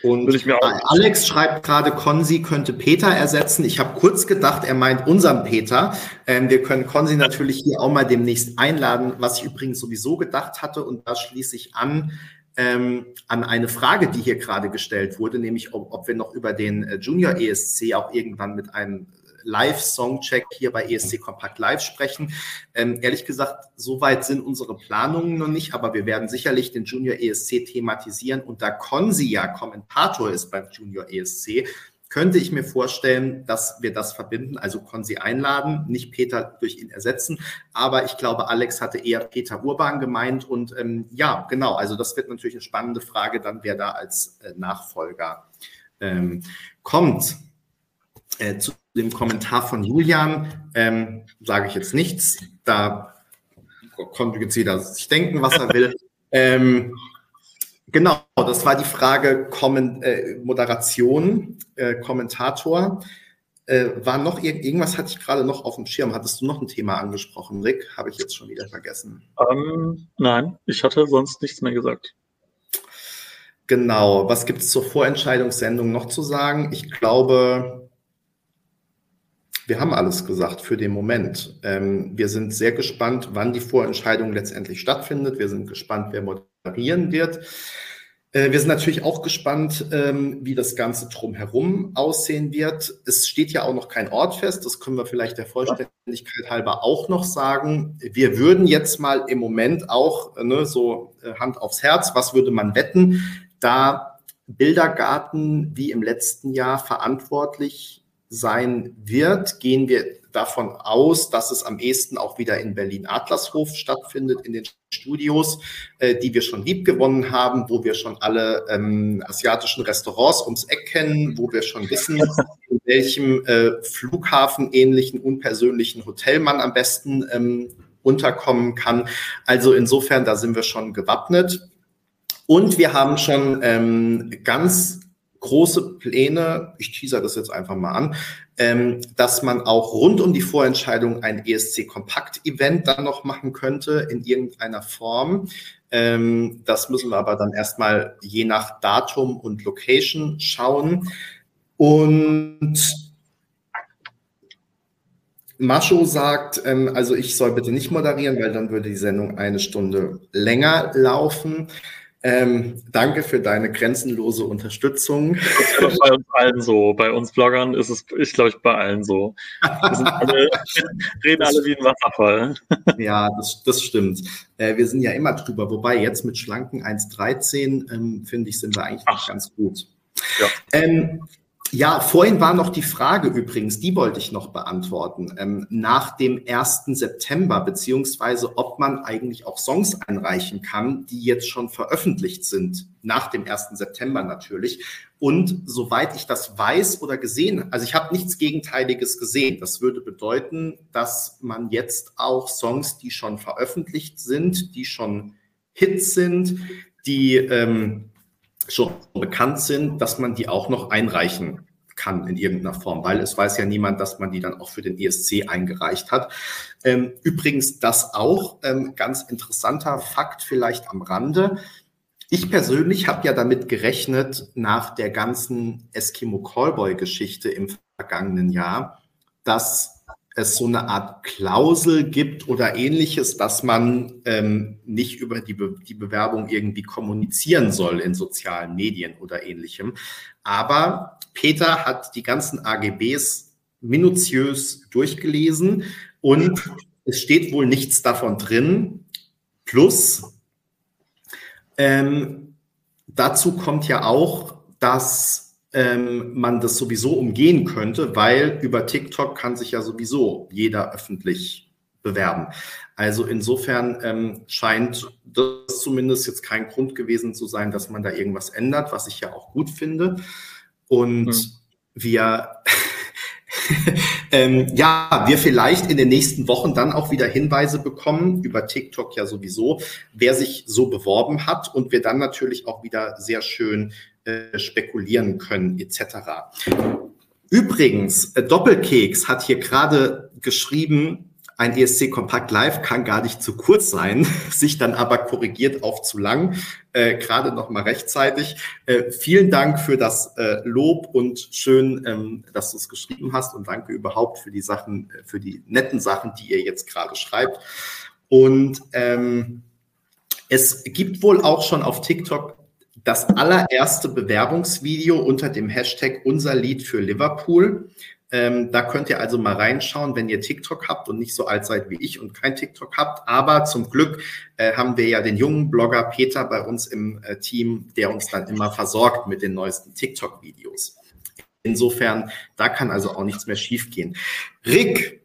Und Alex schreibt gerade, Konzi könnte Peter ersetzen. Ich habe kurz gedacht, er meint unseren Peter. Ähm, wir können Konzi natürlich hier auch mal demnächst einladen, was ich übrigens sowieso gedacht hatte. Und da schließe ich an ähm, an eine Frage, die hier gerade gestellt wurde, nämlich ob, ob wir noch über den äh, Junior ESC auch irgendwann mit einem Live-Songcheck hier bei ESC Kompakt Live sprechen. Ähm, ehrlich gesagt, soweit sind unsere Planungen noch nicht, aber wir werden sicherlich den Junior ESC thematisieren und da Konzi ja Kommentator ist beim Junior ESC, könnte ich mir vorstellen, dass wir das verbinden, also Konzi einladen, nicht Peter durch ihn ersetzen. Aber ich glaube, Alex hatte eher Peter Urban gemeint. Und ähm, ja, genau, also das wird natürlich eine spannende Frage, dann wer da als äh, Nachfolger ähm, kommt. Äh, zu dem Kommentar von Julian ähm, sage ich jetzt nichts. Da konnte jetzt jeder sich denken, was er will. ähm, Genau, das war die Frage Kommen, äh, Moderation, äh, Kommentator. Äh, war noch ir irgendwas hatte ich gerade noch auf dem Schirm? Hattest du noch ein Thema angesprochen, Rick? Habe ich jetzt schon wieder vergessen. Ähm, nein, ich hatte sonst nichts mehr gesagt. Genau, was gibt es zur Vorentscheidungssendung noch zu sagen? Ich glaube, wir haben alles gesagt für den Moment. Ähm, wir sind sehr gespannt, wann die Vorentscheidung letztendlich stattfindet. Wir sind gespannt, wer moderieren wird. Äh, wir sind natürlich auch gespannt, ähm, wie das Ganze drumherum aussehen wird. Es steht ja auch noch kein Ort fest. Das können wir vielleicht der Vollständigkeit halber auch noch sagen. Wir würden jetzt mal im Moment auch ne, so äh, Hand aufs Herz, was würde man wetten, da Bildergarten wie im letzten Jahr verantwortlich sein wird, gehen wir davon aus, dass es am ehesten auch wieder in Berlin-Adlershof stattfindet, in den Studios, äh, die wir schon lieb gewonnen haben, wo wir schon alle ähm, asiatischen Restaurants ums Eck kennen, wo wir schon wissen, in welchem äh, Flughafen-ähnlichen, unpersönlichen Hotel man am besten ähm, unterkommen kann. Also insofern, da sind wir schon gewappnet. Und wir haben schon ähm, ganz große Pläne, ich teaser das jetzt einfach mal an, ähm, dass man auch rund um die Vorentscheidung ein ESC-Kompakt-Event dann noch machen könnte in irgendeiner Form. Ähm, das müssen wir aber dann erstmal je nach Datum und Location schauen. Und Mascho sagt, ähm, also ich soll bitte nicht moderieren, weil dann würde die Sendung eine Stunde länger laufen. Ähm, danke für deine grenzenlose Unterstützung. Das ist bei uns allen so. Bei uns Bloggern ist es, ich glaube, ich bei allen so. Wir alle, reden alle wie ein Wasserfall. Ja, das, das stimmt. Äh, wir sind ja immer drüber. Wobei jetzt mit schlanken 1,13 ähm, finde ich, sind wir eigentlich noch ganz gut. Ja. Ähm, ja, vorhin war noch die Frage übrigens, die wollte ich noch beantworten, ähm, nach dem 1. September, beziehungsweise ob man eigentlich auch Songs einreichen kann, die jetzt schon veröffentlicht sind, nach dem 1. September natürlich. Und soweit ich das weiß oder gesehen, also ich habe nichts Gegenteiliges gesehen. Das würde bedeuten, dass man jetzt auch Songs, die schon veröffentlicht sind, die schon Hits sind, die ähm, schon bekannt sind, dass man die auch noch einreichen kann in irgendeiner Form, weil es weiß ja niemand, dass man die dann auch für den ESC eingereicht hat. Ähm, übrigens das auch, ähm, ganz interessanter Fakt vielleicht am Rande. Ich persönlich habe ja damit gerechnet, nach der ganzen Eskimo Callboy-Geschichte im vergangenen Jahr, dass es so eine Art Klausel gibt oder ähnliches, dass man ähm, nicht über die, Be die Bewerbung irgendwie kommunizieren soll in sozialen Medien oder ähnlichem. Aber Peter hat die ganzen AGBs minutiös durchgelesen und es steht wohl nichts davon drin. Plus, ähm, dazu kommt ja auch, dass ähm, man das sowieso umgehen könnte, weil über TikTok kann sich ja sowieso jeder öffentlich bewerben. Also insofern ähm, scheint das zumindest jetzt kein Grund gewesen zu sein, dass man da irgendwas ändert, was ich ja auch gut finde. Und hm. wir ähm, ja, wir vielleicht in den nächsten Wochen dann auch wieder Hinweise bekommen, über TikTok ja sowieso, wer sich so beworben hat und wir dann natürlich auch wieder sehr schön äh, spekulieren können, etc. Übrigens, äh, Doppelkeks hat hier gerade geschrieben, ein ESC Kompakt Live kann gar nicht zu kurz sein, sich dann aber korrigiert auf zu lang, äh, gerade noch mal rechtzeitig. Äh, vielen Dank für das äh, Lob und schön, ähm, dass du es geschrieben hast und danke überhaupt für die Sachen, äh, für die netten Sachen, die ihr jetzt gerade schreibt. Und ähm, es gibt wohl auch schon auf TikTok das allererste Bewerbungsvideo unter dem Hashtag unser Lied für Liverpool. Ähm, da könnt ihr also mal reinschauen, wenn ihr TikTok habt und nicht so alt seid wie ich und kein TikTok habt. Aber zum Glück äh, haben wir ja den jungen Blogger Peter bei uns im äh, Team, der uns dann immer versorgt mit den neuesten TikTok-Videos. Insofern, da kann also auch nichts mehr schiefgehen. Rick,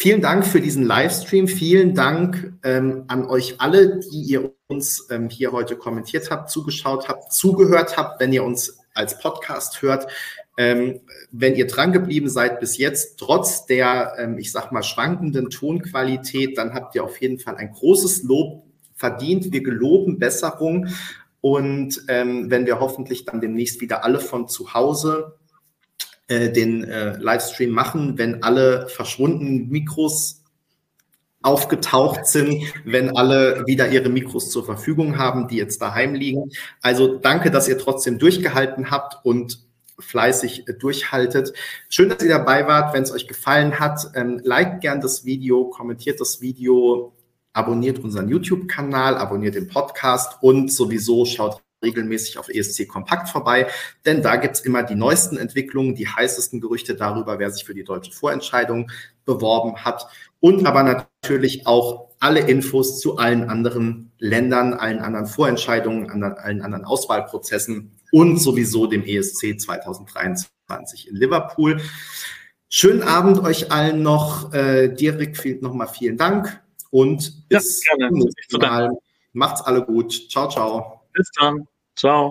Vielen Dank für diesen Livestream. Vielen Dank ähm, an euch alle, die ihr uns ähm, hier heute kommentiert habt, zugeschaut habt, zugehört habt, wenn ihr uns als Podcast hört. Ähm, wenn ihr dran geblieben seid bis jetzt, trotz der, ähm, ich sag mal, schwankenden Tonqualität, dann habt ihr auf jeden Fall ein großes Lob verdient. Wir geloben Besserung. Und ähm, wenn wir hoffentlich dann demnächst wieder alle von zu Hause äh, den äh, Livestream machen, wenn alle verschwundenen Mikros aufgetaucht sind, wenn alle wieder ihre Mikros zur Verfügung haben, die jetzt daheim liegen. Also danke, dass ihr trotzdem durchgehalten habt und fleißig durchhaltet. Schön, dass ihr dabei wart. Wenn es euch gefallen hat, ähm, liked gern das Video, kommentiert das Video, abonniert unseren YouTube-Kanal, abonniert den Podcast und sowieso schaut regelmäßig auf ESC Kompakt vorbei, denn da gibt's immer die neuesten Entwicklungen, die heißesten Gerüchte darüber, wer sich für die deutsche Vorentscheidung beworben hat und aber natürlich auch alle Infos zu allen anderen Ländern, allen anderen Vorentscheidungen, allen anderen Auswahlprozessen und sowieso dem ESC 2023 in Liverpool. Schönen Abend euch allen noch. Äh, Dirk, nochmal vielen Dank und bis ja, zum nächsten Mal. Macht's alle gut. Ciao, ciao. Bis dann. Ciao.